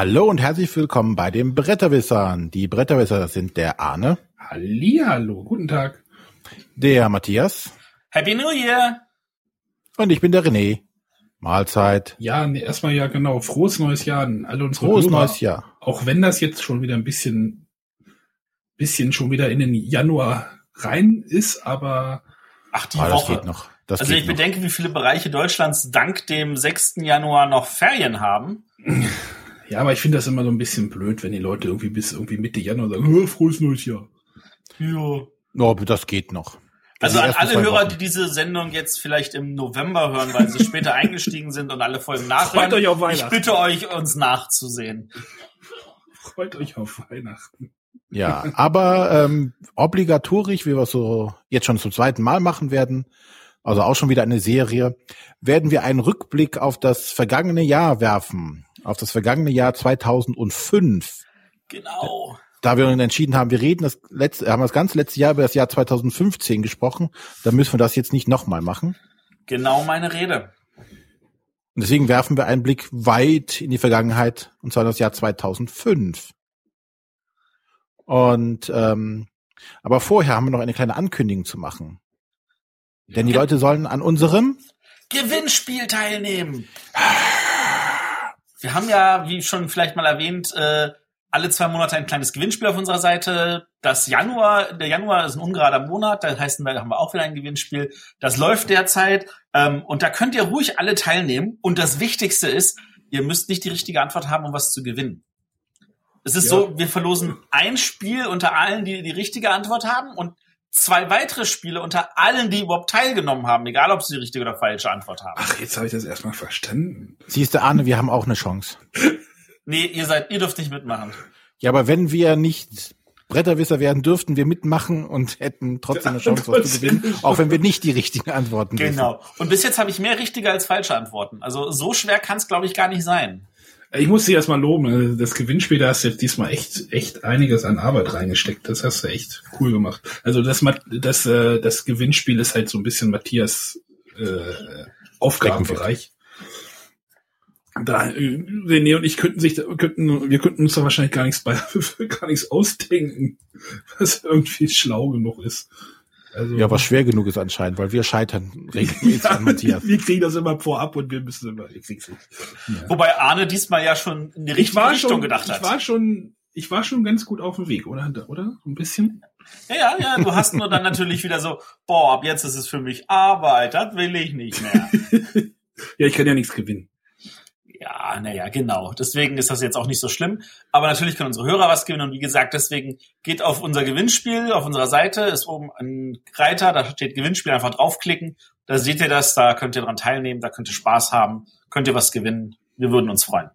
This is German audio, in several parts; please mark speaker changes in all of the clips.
Speaker 1: Hallo und herzlich willkommen bei den Bretterwissern. Die Bretterwisser sind der Arne.
Speaker 2: Hallihallo, guten Tag.
Speaker 1: Der Matthias.
Speaker 3: Happy New Year!
Speaker 1: Und ich bin der René. Mahlzeit.
Speaker 2: Ja, nee, erstmal ja genau, frohes neues Jahr an alle unsere
Speaker 1: Frohes
Speaker 2: Hörer.
Speaker 1: neues Jahr.
Speaker 2: Auch wenn das jetzt schon wieder ein bisschen, bisschen schon wieder in den Januar rein ist, aber
Speaker 3: Ach, die
Speaker 1: Ah, das
Speaker 3: Woche.
Speaker 1: geht noch. Das
Speaker 3: also
Speaker 1: geht
Speaker 3: ich
Speaker 1: noch.
Speaker 3: bedenke, wie viele Bereiche Deutschlands dank dem 6. Januar noch Ferien haben.
Speaker 2: ja, aber ich finde das immer so ein bisschen blöd, wenn die Leute irgendwie bis irgendwie Mitte Januar sagen, "Hö, frohes neues Jahr.
Speaker 3: Ja.
Speaker 1: Oh, das geht noch.
Speaker 3: Also
Speaker 1: Die
Speaker 3: an alle Hörer,
Speaker 1: Wochen.
Speaker 3: die diese Sendung jetzt vielleicht im November hören, weil sie später eingestiegen sind und alle Folgen nachhören.
Speaker 2: Freut euch auf
Speaker 3: ich
Speaker 2: Weihnachten.
Speaker 3: bitte euch, uns nachzusehen.
Speaker 2: Freut euch auf Weihnachten.
Speaker 1: Ja, aber ähm, obligatorisch, wie wir es so jetzt schon zum zweiten Mal machen werden, also auch schon wieder eine Serie, werden wir einen Rückblick auf das vergangene Jahr werfen, auf das vergangene Jahr 2005.
Speaker 3: Genau.
Speaker 1: Da wir uns entschieden haben, wir reden das letzte, haben das ganze letzte Jahr über das Jahr 2015 gesprochen, dann müssen wir das jetzt nicht nochmal machen.
Speaker 3: Genau meine Rede.
Speaker 1: Und deswegen werfen wir einen Blick weit in die Vergangenheit, und zwar das Jahr 2005. Und ähm, aber vorher haben wir noch eine kleine Ankündigung zu machen. Denn die Leute sollen an unserem
Speaker 3: Gewinnspiel teilnehmen. Wir haben ja, wie schon vielleicht mal erwähnt, äh, alle zwei Monate ein kleines Gewinnspiel auf unserer Seite. Das Januar, der Januar ist ein ungerader Monat, da heißt, da haben wir auch wieder ein Gewinnspiel. Das läuft derzeit ähm, und da könnt ihr ruhig alle teilnehmen. Und das Wichtigste ist, ihr müsst nicht die richtige Antwort haben, um was zu gewinnen. Es ist
Speaker 2: Ja.
Speaker 3: so, wir verlosen ein Spiel unter allen, die die richtige Antwort haben und zwei weitere Spiele unter allen, die überhaupt teilgenommen haben, egal ob sie die richtige oder falsche Antwort haben.
Speaker 2: Ach, jetzt habe ich das erstmal verstanden.
Speaker 1: Siehst du, Arne, wir haben auch eine Chance.
Speaker 3: Nee, ihr seid, ihr dürft nicht mitmachen.
Speaker 1: Ja, aber wenn wir nicht Bretterwisser werden, dürften wir mitmachen und hätten trotzdem eine Chance, was zu gewinnen, auch wenn wir nicht die richtigen Antworten wissen.
Speaker 3: Genau. Und bis jetzt habe ich mehr richtige als falsche Antworten. Also so schwer kann es, glaube ich, gar nicht sein.
Speaker 2: Ich muss dich erstmal loben. Also Das Gewinnspiel, da hast du jetzt diesmal echt, echt einiges an Arbeit reingesteckt. Das hast du echt cool gemacht. Also das, das, äh, das Gewinnspiel ist halt so ein bisschen Matthias äh, Aufgabenbereich. Da, äh, René und ich könnten sich, könnten, wir könnten uns da wahrscheinlich gar nichts bei, gar nichts ausdenken, was irgendwie schlau genug ist. Also,
Speaker 1: Ja, was schwer genug ist anscheinend, weil wir scheitern regelmäßig
Speaker 2: ja,
Speaker 1: an Matthias.
Speaker 2: wir kriegen das immer vorab und wir müssen immer, ihr kriegt's nicht. Ja.
Speaker 3: Wobei Arne diesmal ja schon in die
Speaker 2: ich
Speaker 3: richtige
Speaker 2: war
Speaker 3: Richtung
Speaker 2: schon,
Speaker 3: gedacht hat.
Speaker 2: ich war schon, ich war schon ganz gut auf dem Weg, oder? Oder? Ein bisschen?
Speaker 3: ja, ja, ja, du hast nur dann natürlich wieder so, boah, ab jetzt ist es für mich Arbeit, das will ich nicht mehr.
Speaker 2: Ja, ich kann ja nichts gewinnen.
Speaker 3: Ja, naja, genau. Deswegen ist das jetzt auch nicht so schlimm. Aber natürlich können unsere Hörer was gewinnen. Und wie gesagt, deswegen geht auf unser Gewinnspiel auf unserer Seite, ist oben ein Reiter, da steht Gewinnspiel, einfach draufklicken. Da seht ihr das, da könnt ihr dran teilnehmen, da könnt ihr Spaß haben, könnt ihr was gewinnen. Wir würden uns freuen.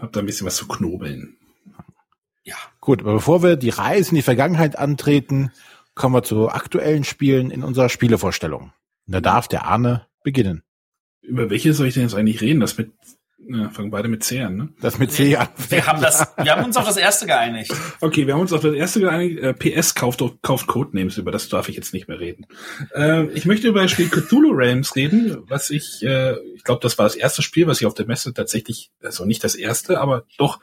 Speaker 2: Hab da ein bisschen was zu knobeln.
Speaker 3: Ja.
Speaker 1: Gut, aber bevor wir die Reise in die Vergangenheit antreten, kommen wir zu aktuellen Spielen in unserer Spielevorstellung. Und da darf der Arne beginnen.
Speaker 2: Über welche soll ich denn jetzt eigentlich reden? Das mit, na, fangen beide mit C an, ne?
Speaker 1: Das mit C an.
Speaker 3: Wir haben das, wir haben uns auf das erste geeinigt.
Speaker 2: Okay, wir haben uns auf das erste geeinigt. Äh, PS kauft, kauft Codenames, über das darf ich jetzt nicht mehr reden. Äh, ich möchte über das Spiel Cthulhu Realms reden, was ich, äh, ich glaube, das war das erste Spiel, was ich auf der Messe tatsächlich, also nicht das erste, aber doch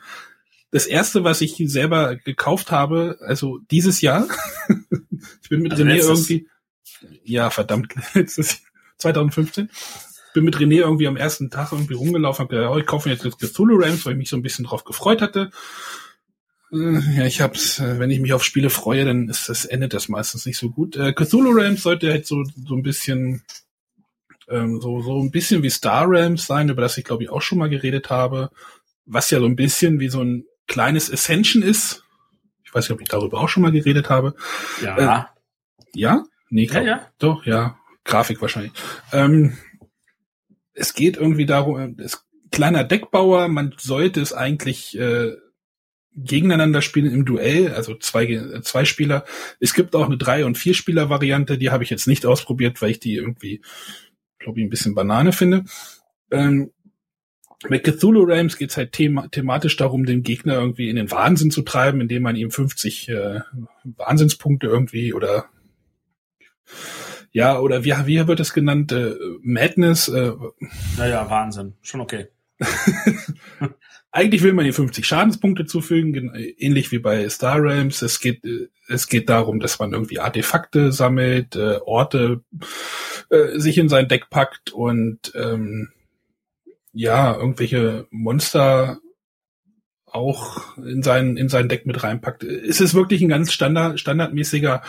Speaker 2: das erste, was ich selber gekauft habe, also dieses Jahr. ich bin mit
Speaker 3: Also
Speaker 2: René
Speaker 3: letztes-
Speaker 2: irgendwie, ja, verdammt, letztes 2015. Bin mit René irgendwie am ersten Tag irgendwie rumgelaufen, hab gedacht, oh, ich kaufe mir jetzt das Cthulhu Realms, weil ich mich so ein bisschen drauf gefreut hatte. Äh, Ja, ich hab's, äh, wenn ich mich auf Spiele freue, dann ist das, endet das meistens nicht so gut. Äh, Cthulhu Realms sollte halt so, so ein bisschen, ähm, so, so ein bisschen wie Star Realms sein, über das ich glaube ich auch schon mal geredet habe, was ja so ein bisschen wie so ein kleines Ascension ist. Ich weiß nicht, ob ich darüber auch schon mal geredet habe.
Speaker 3: Ja.
Speaker 2: Ja? Nee,
Speaker 3: Ja,
Speaker 2: glaub-
Speaker 3: ja.
Speaker 2: Doch, ja. Grafik wahrscheinlich. Ähm, es geht irgendwie darum, es kleiner Deckbauer, man sollte es eigentlich äh, gegeneinander spielen im Duell, also zwei, ge- zwei Spieler. Es gibt auch eine drei und vier Spieler Variante, die habe ich jetzt nicht ausprobiert, weil ich die irgendwie, glaube ich, ein bisschen Banane finde. Ähm, bei Cthulhu Realms geht es halt thema thematisch darum, den Gegner irgendwie in den Wahnsinn zu treiben, indem man ihm 50 äh, Wahnsinnspunkte irgendwie oder ja, oder wie, wie wird es genannt? Äh, Madness, äh,
Speaker 3: Naja, Wahnsinn. Schon okay.
Speaker 2: eigentlich will man die 50 Schadenspunkte zufügen, ähnlich wie bei Star Realms. Es geht, äh, es geht darum, dass man irgendwie Artefakte sammelt, äh, Orte äh, sich in sein Deck packt und ähm, ja, irgendwelche Monster auch in sein, in sein Deck mit reinpackt. Es ist wirklich ein ganz standard, standardmäßiger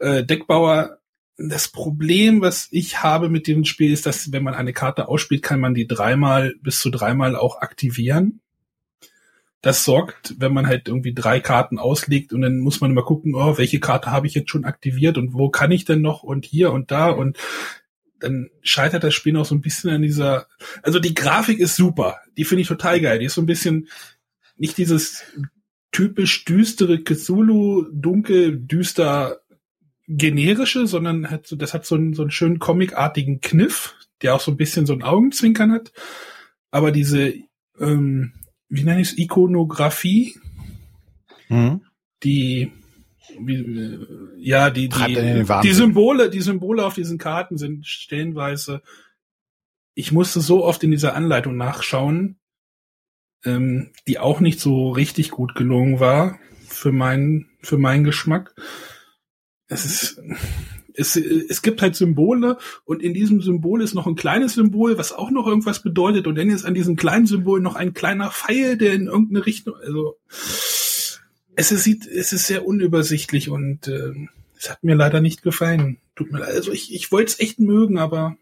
Speaker 2: äh, Deckbauer. Das Problem, was ich habe mit dem Spiel, ist, dass wenn man eine Karte ausspielt, kann man die dreimal bis zu dreimal auch aktivieren. Das sorgt, wenn man halt irgendwie drei Karten auslegt und dann muss man immer gucken, oh, welche Karte habe ich jetzt schon aktiviert und wo kann ich denn noch und hier und da und dann scheitert das Spiel noch so ein bisschen an dieser, also die Grafik ist super, die finde ich total geil, die ist so ein bisschen, nicht dieses typisch düstere Cthulhu, dunkel, düster, generische, sondern hat so, das hat so einen, so einen schönen comicartigen Kniff, der auch so ein bisschen so ein Augenzwinkern hat. Aber diese, ähm, wie nenne ich es, Ikonografie, mhm. die, wie, äh, ja, die, die, die Symbole, die Symbole auf diesen Karten sind stellenweise, ich musste so oft in dieser Anleitung nachschauen, ähm, die auch nicht so richtig gut gelungen war für meinen für meinen Geschmack. Es ist es, es gibt halt Symbole und in diesem Symbol ist noch ein kleines Symbol, was auch noch irgendwas bedeutet und dann ist an diesem kleinen Symbol noch ein kleiner Pfeil, der in irgendeine Richtung, also es ist, es ist sehr unübersichtlich und äh, es hat mir leider nicht gefallen. Tut mir leid. Also ich, ich wollte es echt mögen, aber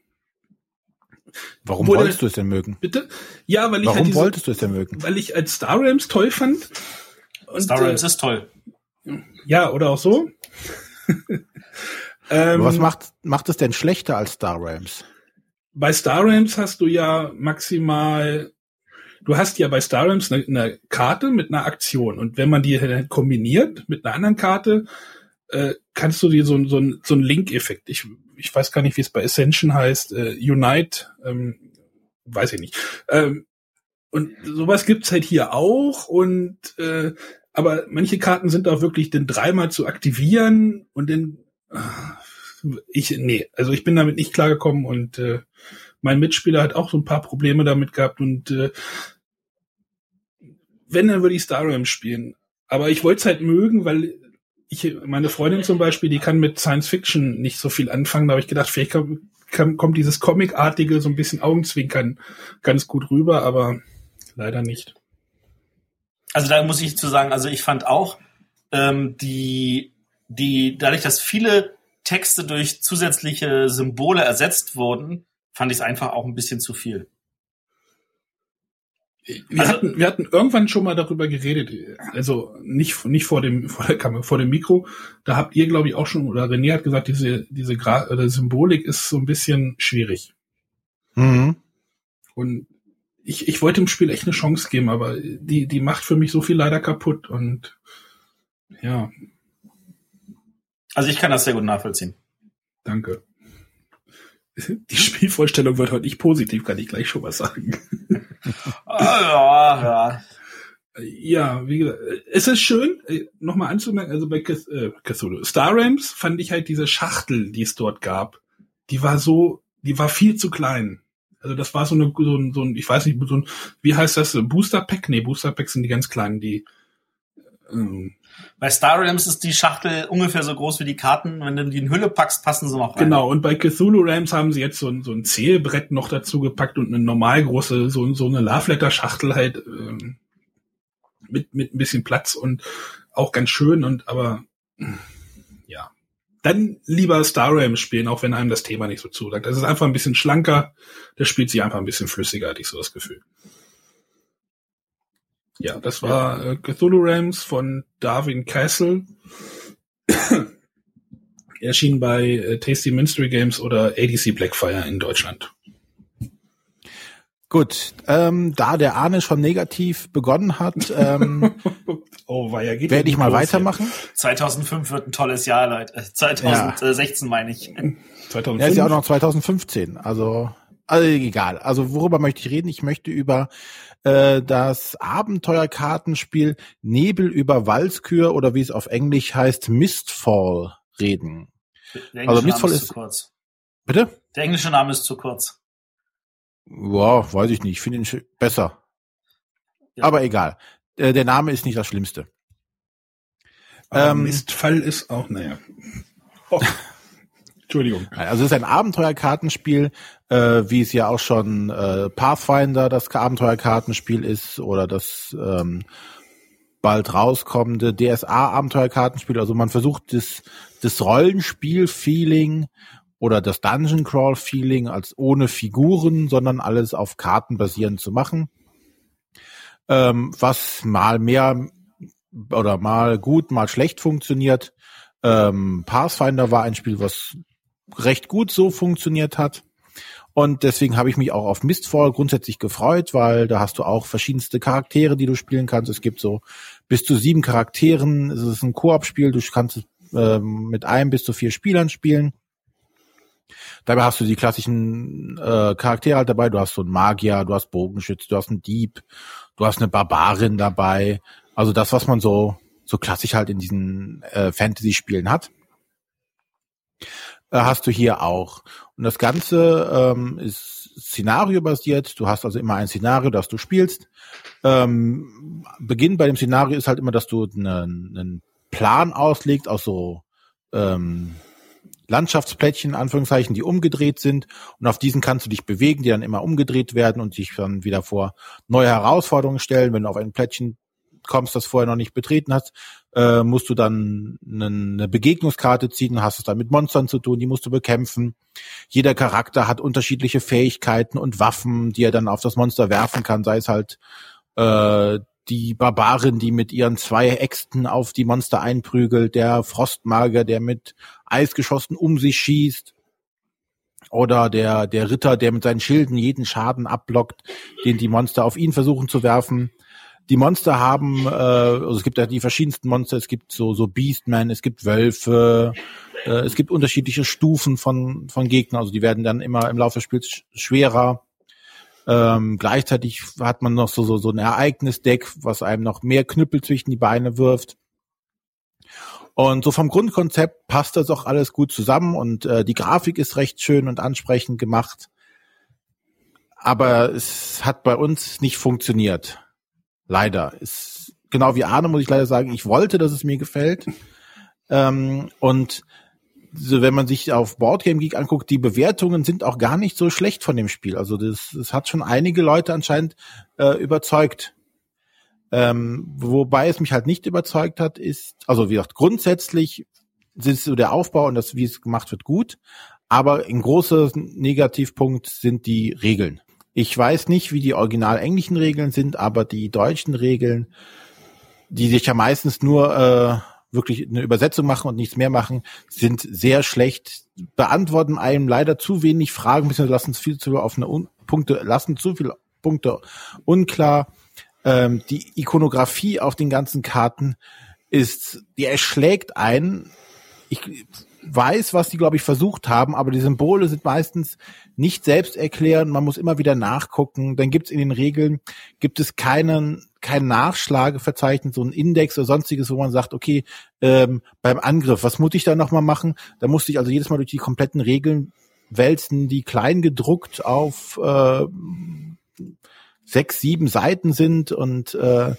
Speaker 1: Warum wolltest du es denn mögen?
Speaker 2: Bitte? Ja, weil ich
Speaker 1: Warum halt diese, wolltest du es denn mögen?
Speaker 2: Weil ich als Star Realms toll fand.
Speaker 3: Und, Star Realms äh, ist toll.
Speaker 2: Ja, oder auch so.
Speaker 1: ähm, was macht, macht es denn schlechter als Star Realms?
Speaker 2: Bei Star Realms hast du ja maximal, du hast ja bei Star Realms eine, eine Karte mit einer Aktion und wenn man die kombiniert mit einer anderen Karte, äh, kannst du dir so, so, so einen Link-Effekt, ich, ich weiß gar nicht, wie es bei Ascension heißt, äh, Unite, ähm, weiß ich nicht. Ähm, und sowas gibt's halt hier auch und äh, aber manche Karten sind auch wirklich dann dreimal zu aktivieren und dann äh, ich nee, also ich bin damit nicht klargekommen und äh, mein Mitspieler hat auch so ein paar Probleme damit gehabt und äh, wenn dann würde ich Star Realms spielen, aber ich wollte es halt mögen, weil ich, meine Freundin zum Beispiel, die kann mit Science Fiction nicht so viel anfangen. Da habe ich gedacht, vielleicht kann, kann, kommt dieses Comicartige so ein bisschen Augenzwinkern ganz gut rüber, aber leider nicht.
Speaker 3: Also da muss ich zu sagen, also ich fand auch ähm, die, die, dadurch, dass viele Texte durch zusätzliche Symbole ersetzt wurden, fand ich es einfach auch ein bisschen zu viel.
Speaker 2: Wir, also, hatten, wir hatten irgendwann schon mal darüber geredet, also nicht, nicht vor dem, vor der Kamera, vor dem Mikro. Da habt ihr, glaube ich, auch schon, oder René hat gesagt, diese, diese Gra oder Symbolik ist so ein bisschen schwierig. Mhm. Und ich, ich wollte dem Spiel echt eine Chance geben, aber die, die macht für mich so viel leider kaputt und ja.
Speaker 3: Also ich kann das sehr gut nachvollziehen.
Speaker 2: Danke. Die Spielvorstellung wird heute nicht positiv, kann ich gleich schon was sagen. ah, ja, ja. Ja, wie gesagt, es ist schön, äh, nochmal anzumerken, also bei äh, Cthulhu, Star Rams fand ich halt diese Schachtel, die es dort gab, die war so, die war viel zu klein. Also das war so eine, so ein, so ein ich weiß nicht, so ein, wie heißt das, Booster Pack? Nee, Booster Packs sind die ganz kleinen, die,
Speaker 3: ähm, bei Star Realms ist die Schachtel ungefähr so groß wie die Karten. Wenn du die in Hülle packst, passen sie noch
Speaker 2: rein. Genau, und bei Cthulhu Realms haben sie jetzt so ein, so ein Zählbrett noch dazu gepackt und eine normal große, so, so eine Love Letter Schachtel halt ähm, mit, mit ein bisschen Platz und auch ganz schön und aber ja. Dann lieber Star Realms spielen, auch wenn einem das Thema nicht so zusagt. Das ist einfach ein bisschen schlanker, das spielt sich einfach ein bisschen flüssiger, hatte ich so das Gefühl. Ja, das war äh, Cthulhu Rams von Darwin Castle. Erschien bei äh, Tasty Mystery Games oder ADC Blackfire in Deutschland.
Speaker 1: Gut, ähm, da der Arne schon negativ begonnen hat, ähm, oh, war ja, werde ich mal weitermachen.
Speaker 3: 2005 wird ein tolles Jahr, Leute. 2016 ja. meine ich.
Speaker 1: 2005? Ja, ist ja auch noch 2015. Also, also egal. Also worüber möchte ich reden? Ich möchte über äh, das Abenteuerkartenspiel Nebel über Walskür oder wie es auf Englisch heißt, Mistfall reden.
Speaker 3: Der also Mistfall ist, ist zu kurz.
Speaker 1: Bitte?
Speaker 3: Der englische Name ist zu kurz.
Speaker 1: Ja, weiß ich nicht. Ich finde ihn besser. Ja. Aber egal. Äh, der Name ist nicht das Schlimmste.
Speaker 2: Ähm, Mistfall ist auch, naja. Oh. Entschuldigung.
Speaker 1: Also es ist ein Abenteuerkartenspiel, äh, wie es ja auch schon äh, Pathfinder das Abenteuerkartenspiel ist oder das ähm, bald rauskommende DSA-Abenteuerkartenspiel. Also man versucht das, das Rollenspiel-Feeling oder das Dungeon Crawl-Feeling als ohne Figuren, sondern alles auf Karten basierend zu machen. Ähm, was mal mehr oder mal gut, mal schlecht funktioniert. Ähm, Pathfinder war ein Spiel, was recht gut so funktioniert hat. Und deswegen habe ich mich auch auf Mistfall grundsätzlich gefreut, weil da hast du auch verschiedenste Charaktere, die du spielen kannst. Es gibt so bis zu sieben Charakteren. Es ist ein Koop-Spiel. Du kannst äh, mit einem bis zu vier Spielern spielen. Dabei hast du die klassischen äh, Charaktere halt dabei. Du hast so einen Magier, du hast Bogenschütz, du hast einen Dieb, du hast eine Barbarin dabei. Also das, was man so so klassisch halt in diesen äh, Fantasy-Spielen hat äh, hast du hier auch. Und das Ganze ähm, ist Szenario-basiert. Du hast also immer ein Szenario, das du spielst. Ähm, Beginn bei dem Szenario ist halt immer, dass du einen, einen Plan auslegst aus so ähm, Landschaftsplättchen, Anführungszeichen, die umgedreht sind. Und auf diesen kannst du dich bewegen, die dann immer umgedreht werden und dich dann wieder vor neue Herausforderungen stellen. Wenn du auf ein Plättchen kommst, das vorher noch nicht betreten hast, äh, musst du dann eine Begegnungskarte ziehen, hast es dann mit Monstern zu tun, die musst du bekämpfen. Jeder Charakter hat unterschiedliche Fähigkeiten und Waffen, die er dann auf das Monster werfen kann, sei es halt äh, die Barbarin, die mit ihren zwei Äxten auf die Monster einprügelt, der Frostmager, der mit Eisgeschossen um sich schießt, oder der, der Ritter, der mit seinen Schilden jeden Schaden abblockt, den die Monster auf ihn versuchen zu werfen die Monster haben, äh, also es gibt ja die verschiedensten Monster, es gibt so, so Beastmen, es gibt Wölfe, äh, es gibt unterschiedliche Stufen von, von Gegnern, also die werden dann immer im Laufe des Spiels schwerer. Ähm, gleichzeitig hat man noch so, so, so ein Ereignisdeck, was einem noch mehr Knüppel zwischen die Beine wirft. Und so vom Grundkonzept passt das auch alles gut zusammen und äh, die Grafik ist recht schön und ansprechend gemacht. Aber es hat bei uns nicht funktioniert. Leider. Ist genau wie Arne, muss ich leider sagen, ich wollte, dass es mir gefällt. Ähm, und so, wenn man sich auf Boardgame Geek anguckt, die Bewertungen sind auch gar nicht so schlecht von dem Spiel. Also das, das hat schon einige Leute anscheinend äh, überzeugt. Ähm, wobei es mich halt nicht überzeugt hat, ist, also wie gesagt, grundsätzlich ist so der Aufbau und das, wie es gemacht wird, gut. Aber ein großer Negativpunkt sind die Regeln. Ich weiß nicht, wie die original englischen Regeln sind, aber die deutschen Regeln, die sich ja meistens nur äh, wirklich eine Übersetzung machen und nichts mehr machen, sind sehr schlecht, beantworten einem leider zu wenig Fragen, bzw. lassen viel zu offene Un Punkte, lassen zu viele Punkte unklar. Ähm, die Ikonografie auf den ganzen Karten ist, die erschlägt einen. Ich weiß, was die, glaube ich, versucht haben, aber die Symbole sind meistens nicht selbst erklären. Man muss immer wieder nachgucken. Dann gibt es in den Regeln, gibt es keinen, kein Nachschlageverzeichnis, so ein Index oder sonstiges, wo man sagt, okay, ähm, beim Angriff, was muss ich da nochmal machen? Da musste ich also jedes Mal durch die kompletten Regeln wälzen, die klein gedruckt auf äh, sechs, sieben Seiten sind und äh,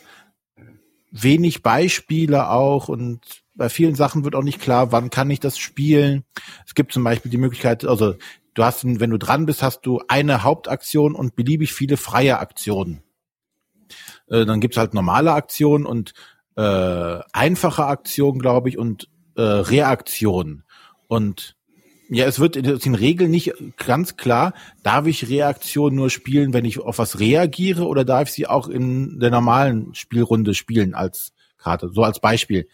Speaker 1: wenig Beispiele auch und bei vielen Sachen wird auch nicht klar, wann kann ich das spielen. Es gibt zum Beispiel die Möglichkeit, also du hast, wenn du dran bist, hast du eine Hauptaktion und beliebig viele freie Aktionen. Äh, dann gibt's halt normale Aktionen und äh, einfache Aktionen, glaube ich, und äh, Reaktionen. Und ja, es wird in den Regeln nicht ganz klar, darf ich Reaktionen nur spielen, wenn ich auf was reagiere, oder darf ich sie auch in der normalen Spielrunde spielen als Karte, so als Beispiel.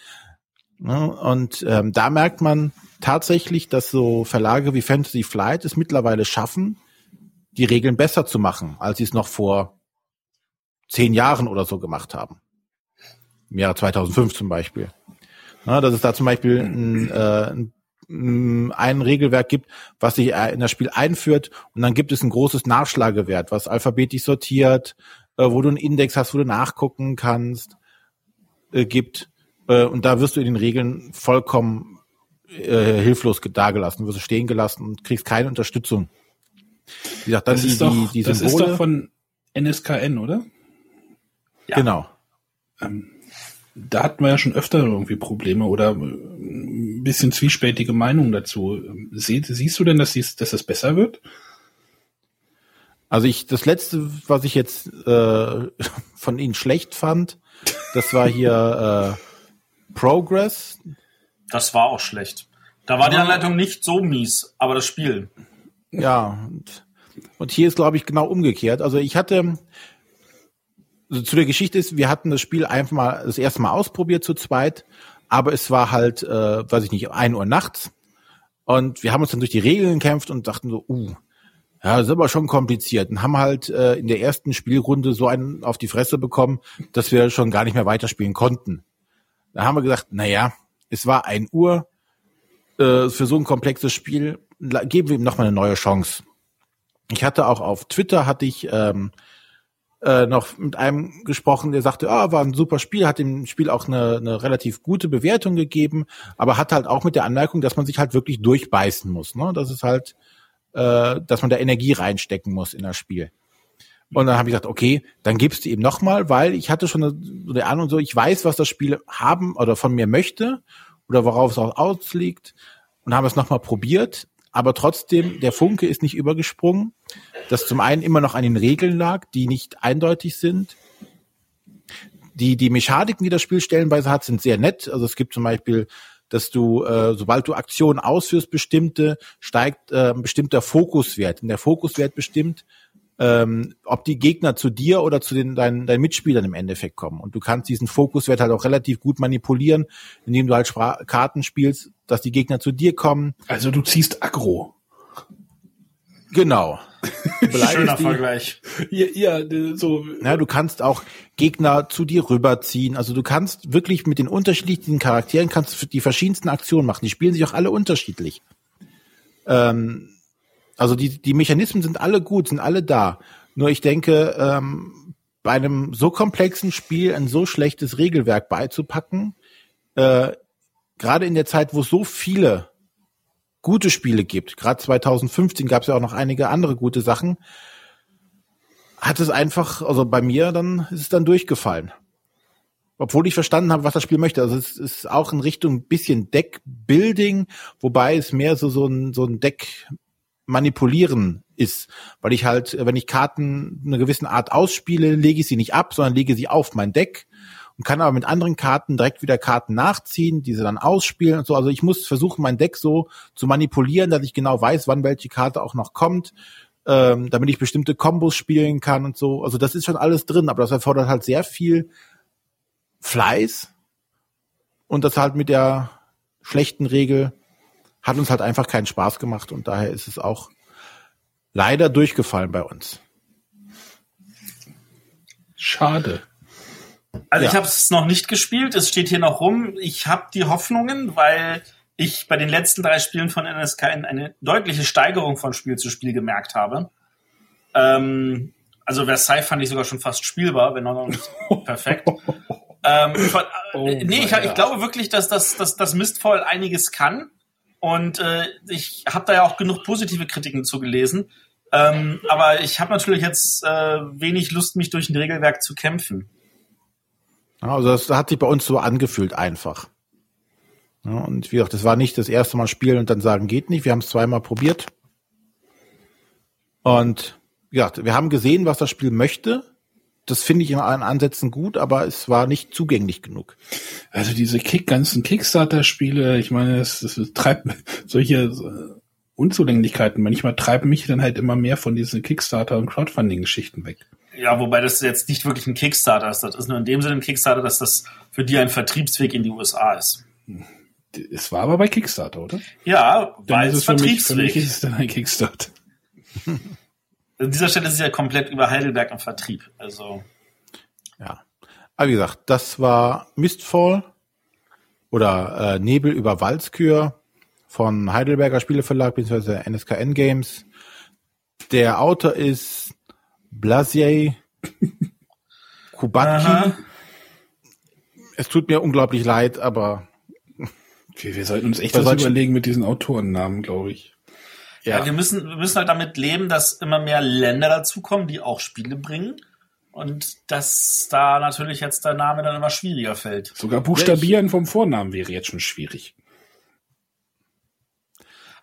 Speaker 1: Ne? Und ähm, da merkt man tatsächlich, dass so Verlage wie Fantasy Flight es mittlerweile schaffen, die Regeln besser zu machen, als sie es noch vor zehn Jahren oder so gemacht haben. Im Jahre 2005 zum Beispiel. Ja, dass es da zum Beispiel ein, äh, ein, ein Regelwerk gibt, was sich in das Spiel einführt und dann gibt es ein großes Nachschlagewert, was alphabetisch sortiert, äh, wo du einen Index hast, wo du nachgucken kannst, äh, gibt. Äh, und da wirst du in den Regeln vollkommen äh, hilflos dagelassen, wirst du stehen gelassen und kriegst keine Unterstützung. Wie gesagt, dann
Speaker 2: Das
Speaker 1: die,
Speaker 2: ist doch,
Speaker 1: die, die
Speaker 2: das ist
Speaker 1: Symbole.
Speaker 2: doch von NSKN, oder?
Speaker 3: Ja.
Speaker 1: Genau.
Speaker 2: Ähm, da hatten wir ja schon öfter irgendwie Probleme oder äh, ein bisschen zwiespältige Meinungen dazu. Ähm, Sie, siehst du denn, dass, dies, dass es besser wird?
Speaker 1: Also ich, das letzte, was ich jetzt äh, von Ihnen schlecht fand, das war hier äh, Progress.
Speaker 3: Das war auch schlecht. Da war die Anleitung nicht so mies, aber das Spiel.
Speaker 1: Ja, und, und hier ist, glaube ich, genau umgekehrt. Also ich hatte, also zu der Geschichte ist, wir hatten das Spiel einfach mal das erste Mal ausprobiert zu zweit, aber es war halt, äh, weiß ich nicht, ein Uhr nachts. Und wir haben uns dann durch die Regeln gekämpft und dachten so, uh, ja, das ist aber schon kompliziert. Und haben halt äh, in der ersten Spielrunde so einen auf die Fresse bekommen, dass wir schon gar nicht mehr weiterspielen konnten. Da haben wir gesagt, na ja, es war ein Uhr, äh, für so ein komplexes Spiel geben wir ihm nochmal eine neue Chance. Ich hatte auch auf Twitter hatte ich ähm, äh, noch mit einem gesprochen, der sagte, ah, war ein super Spiel, hat dem Spiel auch eine, eine relativ gute Bewertung gegeben, aber hat halt auch mit der Anmerkung, dass man sich halt wirklich durchbeißen muss. Ne? Das ist halt, äh, dass man da Energie reinstecken muss in das Spiel. Und dann habe ich gesagt, okay, dann gibst du ihm nochmal, weil ich hatte schon so eine Ahnung, so ich weiß, was das Spiel haben oder von mir möchte oder worauf es auch ausliegt und haben es nochmal probiert. Aber trotzdem, der Funke ist nicht übergesprungen, das zum einen immer noch an den Regeln lag, die nicht eindeutig sind. Die, die Mechaniken, die das Spiel stellenweise hat, sind sehr nett. Also es gibt zum Beispiel, dass du, äh, sobald du Aktionen ausführst, bestimmte, steigt äh, ein bestimmter Fokuswert. Und der Fokuswert bestimmt, ähm, ob die Gegner zu dir oder zu den, deinen, deinen Mitspielern im Endeffekt kommen. Und du kannst diesen Fokuswert halt auch relativ gut manipulieren, indem du halt Spra Karten spielst, dass die Gegner zu dir kommen.
Speaker 2: Also du ziehst aggro.
Speaker 1: Genau.
Speaker 3: Schöner
Speaker 1: die.
Speaker 3: Vergleich.
Speaker 2: Ja, ja so.
Speaker 1: Ja, du kannst auch Gegner zu dir rüberziehen. Also du kannst wirklich mit den unterschiedlichen Charakteren kannst du die verschiedensten Aktionen machen. Die spielen sich auch alle unterschiedlich. Ähm, also die, die Mechanismen sind alle gut, sind alle da. Nur ich denke, ähm, bei einem so komplexen Spiel ein so schlechtes Regelwerk beizupacken, äh, gerade in der Zeit, wo es so viele gute Spiele gibt, gerade 2015 gab es ja auch noch einige andere gute Sachen, hat es einfach, also bei mir dann ist es dann durchgefallen. Obwohl ich verstanden habe, was das Spiel möchte. Also es ist auch in Richtung bisschen Deckbuilding, wobei es mehr so so ein so ein Deck manipulieren ist, weil ich halt, wenn ich Karten eine gewissen Art ausspiele, lege ich sie nicht ab, sondern lege sie auf mein Deck und kann aber mit anderen Karten direkt wieder Karten nachziehen, diese dann ausspielen und so. Also ich muss versuchen, mein Deck so zu manipulieren, dass ich genau weiß, wann welche Karte auch noch kommt, ähm, damit ich bestimmte Kombos spielen kann und so. Also das ist schon alles drin, aber das erfordert halt sehr viel Fleiß und das halt mit der schlechten Regel hat uns halt einfach keinen Spaß gemacht und daher ist es auch leider durchgefallen bei uns.
Speaker 2: Schade.
Speaker 3: Also
Speaker 1: Ja.
Speaker 3: ich habe es noch nicht gespielt, es steht hier noch rum. Ich habe die Hoffnungen, weil ich bei den letzten drei Spielen von NSK eine deutliche Steigerung von Spiel zu Spiel gemerkt habe. Ähm, also Versailles fand ich sogar schon fast spielbar, wenn auch noch nicht perfekt. Ähm, von,
Speaker 2: Oh,
Speaker 3: äh, nee, ich, ich glaube wirklich, dass das, dass das Mistfall einiges kann. Und äh, ich habe da ja auch genug positive Kritiken zu gelesen. Ähm, aber ich habe natürlich jetzt äh, wenig Lust, mich durch ein Regelwerk zu kämpfen.
Speaker 1: Also das hat sich bei uns so angefühlt einfach. Ja, und wie gesagt, das war nicht das erste Mal spielen und dann sagen, geht nicht. Wir haben es zweimal probiert. Und ja, wir haben gesehen, was das Spiel möchte. Das finde ich in allen Ansätzen gut, aber es war nicht zugänglich genug.
Speaker 2: Also diese Kick, ganzen Kickstarter-Spiele, ich meine, es, es treibt solche äh, Unzulänglichkeiten. Manchmal treiben mich dann halt immer mehr von diesen Kickstarter- und Crowdfunding-Geschichten weg.
Speaker 3: Ja, wobei das jetzt nicht wirklich ein Kickstarter ist. Das ist nur in dem Sinne ein Kickstarter, dass das für die ein Vertriebsweg in die USA ist.
Speaker 2: Es war aber bei Kickstarter, oder?
Speaker 3: Ja, weil
Speaker 2: ist
Speaker 3: es
Speaker 2: es für mich, für mich
Speaker 3: Vertriebsweg.
Speaker 2: ist es dann ein Kickstarter.
Speaker 3: An dieser Stelle ist es ja komplett über Heidelberg im Vertrieb. Also
Speaker 1: Ja. Aber wie gesagt, das war Mistfall oder äh, Nebel über Walskür von Heidelberger Spieleverlag bzw. NSKN Games. Der Autor ist Blasier Kubatki. Es tut mir unglaublich leid, aber
Speaker 2: Okay, wir sollten uns echt was überlegen mit diesen Autorennamen, glaube ich.
Speaker 3: Ja. ja. wir müssen, wir müssen halt damit leben, dass immer mehr Länder dazukommen, die auch Spiele bringen. Und dass da natürlich jetzt der Name dann immer schwieriger fällt.
Speaker 2: Sogar Buchstabieren vom Vornamen wäre jetzt schon schwierig.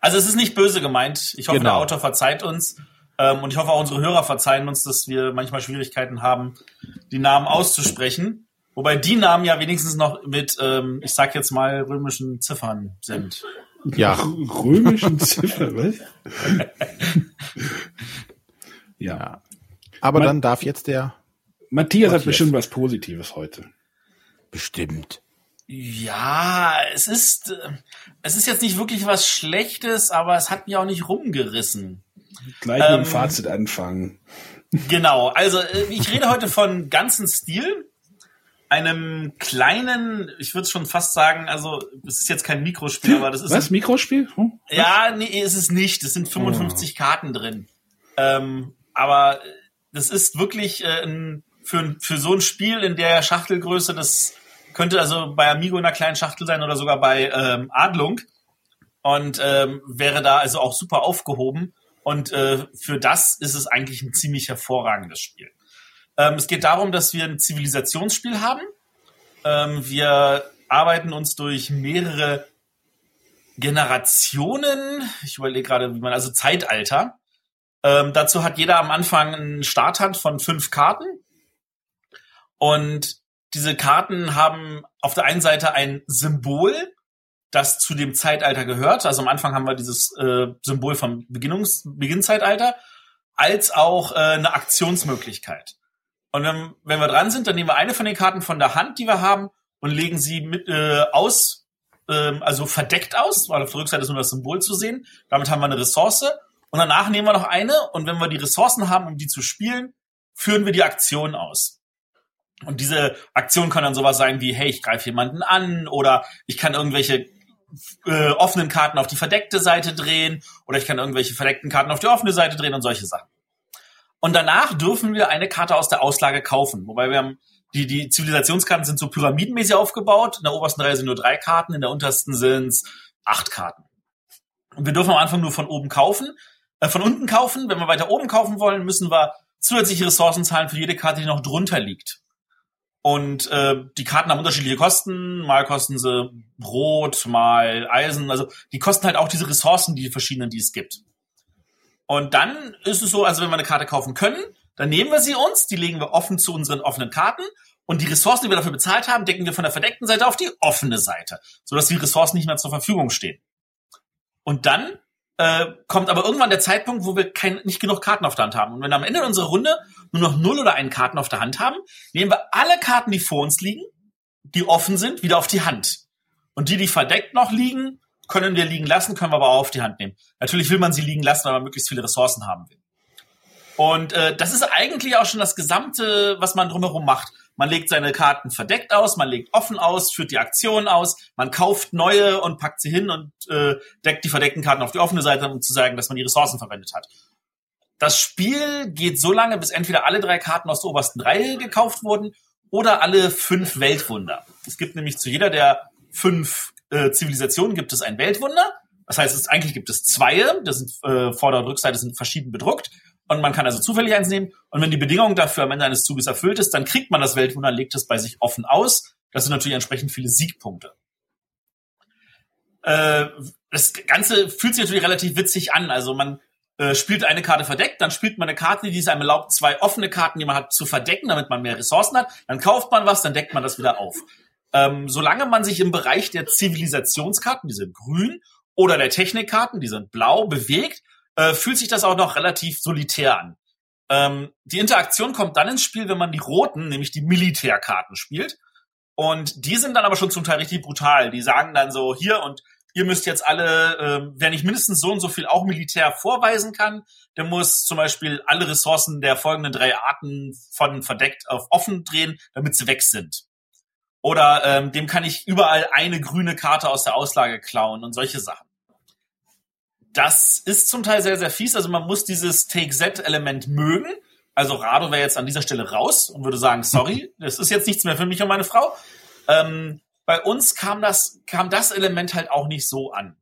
Speaker 3: Also es ist nicht böse gemeint. Ich hoffe, genau. der Autor verzeiht uns. Ähm, und ich hoffe auch unsere Hörer verzeihen uns, dass wir manchmal Schwierigkeiten haben, die Namen auszusprechen. Wobei die Namen ja wenigstens noch mit, ähm, ich sag jetzt mal, römischen Ziffern sind.
Speaker 2: Ja, römischen Ziffern, was?
Speaker 1: ja. Aber Man, dann darf jetzt der
Speaker 2: Matthias, Matthias hat bestimmt was Positives heute.
Speaker 1: Bestimmt.
Speaker 3: Ja, es ist, äh, es ist jetzt nicht wirklich was Schlechtes, aber es hat mich auch nicht rumgerissen.
Speaker 2: Gleich ähm, mit dem ähm, Fazit anfangen.
Speaker 3: Genau, also äh, ich rede heute von ganzen Stil, einem kleinen, ich würde schon fast sagen, also es ist jetzt kein Mikrospiel, aber das ist
Speaker 2: was Mikrospiel?
Speaker 3: Hm? Ja, nee, ist es nicht. Es sind 55 oh. Karten drin. Ähm, aber das ist wirklich äh, ein, für, für so ein Spiel in der Schachtelgröße das könnte also bei Amigo in einer kleinen Schachtel sein oder sogar bei ähm, Adlung und ähm, wäre da also auch super aufgehoben. Und äh, für das ist es eigentlich ein ziemlich hervorragendes Spiel. Ähm, es geht darum, dass wir ein Zivilisationsspiel haben. Ähm, wir arbeiten uns durch mehrere Generationen. Ich überlege gerade, wie man, also Zeitalter. Ähm, dazu hat jeder am Anfang eine Starthand von fünf Karten. Und diese Karten haben auf der einen Seite ein Symbol, das zu dem Zeitalter gehört. Also am Anfang haben wir dieses äh, Symbol vom Beginnungs Beginnzeitalter, als auch äh, eine Aktionsmöglichkeit. Und wenn, wenn wir dran sind, dann nehmen wir eine von den Karten von der Hand, die wir haben, und legen sie mit äh, aus, äh, also verdeckt aus, weil auf der Rückseite ist nur das Symbol zu sehen. Damit haben wir eine Ressource. Und danach nehmen wir noch eine, und wenn wir die Ressourcen haben, um die zu spielen, führen wir die Aktion aus. Und diese Aktion kann dann sowas sein wie, hey, ich greife jemanden an oder ich kann irgendwelche äh, offenen Karten auf die verdeckte Seite drehen oder ich kann irgendwelche verdeckten Karten auf die offene Seite drehen und solche Sachen. Und danach dürfen wir eine Karte aus der Auslage kaufen. Wobei wir haben, die, die Zivilisationskarten sind so pyramidenmäßig aufgebaut. In der obersten Reihe sind nur drei Karten, in der untersten sind es acht Karten. Und wir dürfen am Anfang nur von oben kaufen, äh, von unten kaufen. Wenn wir weiter oben kaufen wollen, müssen wir zusätzliche Ressourcen zahlen für jede Karte, die noch drunter liegt. Und äh, die Karten haben unterschiedliche Kosten. Mal kosten sie Brot, mal Eisen. Also die kosten halt auch diese Ressourcen, die verschiedenen, die es gibt. Und dann ist es so, also wenn wir eine Karte kaufen können, dann nehmen wir sie uns, die legen wir offen zu unseren offenen Karten und die Ressourcen, die wir dafür bezahlt haben, decken wir von der verdeckten Seite auf die offene Seite, sodass die Ressourcen nicht mehr zur Verfügung stehen. Und dann äh, kommt aber irgendwann der Zeitpunkt, wo wir kein, nicht genug Karten auf der Hand haben. Und wenn wir am Ende unserer Runde nur noch null oder einen Karten auf der Hand haben, nehmen wir alle Karten, die vor uns liegen, die offen sind, wieder auf die Hand. Und die, die verdeckt noch liegen, können wir liegen lassen, können wir aber auch auf die Hand nehmen. Natürlich will man sie liegen lassen, weil man möglichst viele Ressourcen haben will. Und äh, das ist eigentlich auch schon das Gesamte, was man drumherum macht. Man legt seine Karten verdeckt aus, man legt offen aus, führt die Aktion aus, man kauft neue und packt sie hin und äh, deckt die verdeckten Karten auf die offene Seite, um zu sagen, dass man die Ressourcen verwendet hat. Das Spiel geht so lange, bis entweder alle drei Karten aus der obersten Reihe gekauft wurden oder alle fünf Weltwunder. Es gibt nämlich zu jeder der fünf äh, Zivilisationen gibt es ein Weltwunder. Das heißt, es, eigentlich gibt es zwei, das sind äh, Vorder- und Rückseite sind verschieden bedruckt. Und man kann also zufällig eins nehmen. Und wenn die Bedingung dafür am Ende eines Zuges erfüllt ist, dann kriegt man das Weltwunder, legt es bei sich offen aus. Das sind natürlich entsprechend viele Siegpunkte. Äh, das Ganze fühlt sich natürlich relativ witzig an. Also man äh, spielt eine Karte verdeckt, dann spielt man eine Karte, die es einem erlaubt, zwei offene Karten, die man hat, zu verdecken, damit man mehr Ressourcen hat. Dann kauft man was, dann deckt man das wieder auf. Ähm, solange man sich im Bereich der Zivilisationskarten, die sind grün, oder der Technikkarten, die sind blau, bewegt, äh, fühlt sich das auch noch relativ solitär an. Ähm, die Interaktion kommt dann ins Spiel, wenn man die roten, nämlich die Militärkarten spielt. Und die sind dann aber schon zum Teil richtig brutal. Die sagen dann so, hier und ihr müsst jetzt alle, äh, wer nicht mindestens so und so viel auch Militär vorweisen kann, der muss zum Beispiel alle Ressourcen der folgenden drei Arten von verdeckt auf offen drehen, damit sie weg sind. Oder ähm, dem kann ich überall eine grüne Karte aus der Auslage klauen und solche Sachen. Das ist zum Teil sehr, sehr fies. Also man muss dieses Take-Z-Element mögen. Also Rado wäre jetzt an dieser Stelle raus und würde sagen, sorry, das ist jetzt nichts mehr für mich und meine Frau. Ähm, bei uns kam das, kam das Element halt auch nicht so an.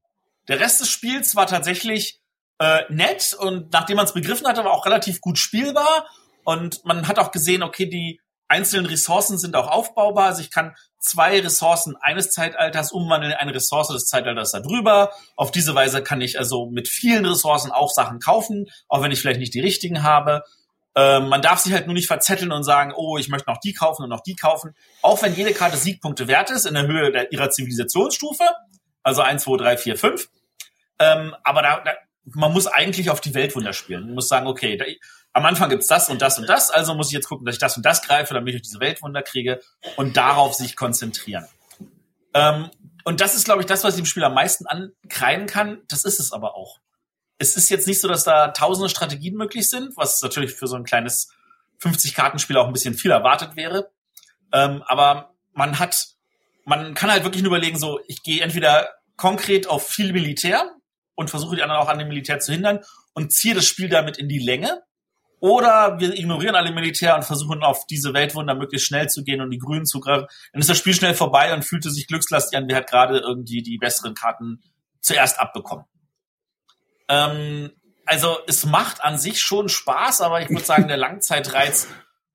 Speaker 3: Der Rest des Spiels war tatsächlich, äh, nett und nachdem man es begriffen hatte, war auch relativ gut spielbar. Und man hat auch gesehen, okay, die einzelnen Ressourcen sind auch aufbaubar. Also ich kann zwei Ressourcen eines Zeitalters umwandeln in eine Ressource des Zeitalters darüber. Auf diese Weise kann ich also mit vielen Ressourcen auch Sachen kaufen, auch wenn ich vielleicht nicht die richtigen habe. Ähm, man darf sich halt nur nicht verzetteln und sagen, oh, ich möchte noch die kaufen und noch die kaufen. Auch wenn jede Karte Siegpunkte wert ist in der Höhe der, ihrer Zivilisationsstufe. Also 1, 2, 3, 4, 5. Ähm, aber da, da, man muss eigentlich auf die Weltwunder spielen. Man muss sagen, okay, da, am Anfang gibt's das und das und das, also muss ich jetzt gucken, dass ich das und das greife, damit ich diese Weltwunder kriege und darauf sich konzentrieren. Ähm, und das ist, glaube ich, das, was ich dem Spiel am meisten ankreiden kann. Das ist es aber auch es ist jetzt nicht so, dass da tausende Strategien möglich sind, was natürlich für so ein kleines 50-Kartenspiel auch ein bisschen viel erwartet wäre. Ähm, aber man hat, man kann halt wirklich nur überlegen, so, ich gehe entweder konkret auf viel Militär und versuche die anderen auch an dem Militär zu hindern und ziehe das Spiel damit in die Länge. Oder wir ignorieren alle Militär und versuchen auf diese Weltwunder möglichst schnell zu gehen und die Grünen zu greifen. Dann ist das Spiel schnell vorbei und fühlte sich glückslastig an, wer hat gerade irgendwie die besseren Karten zuerst abbekommen. Ähm, also es macht an sich schon Spaß, aber ich würde sagen, der Langzeitreiz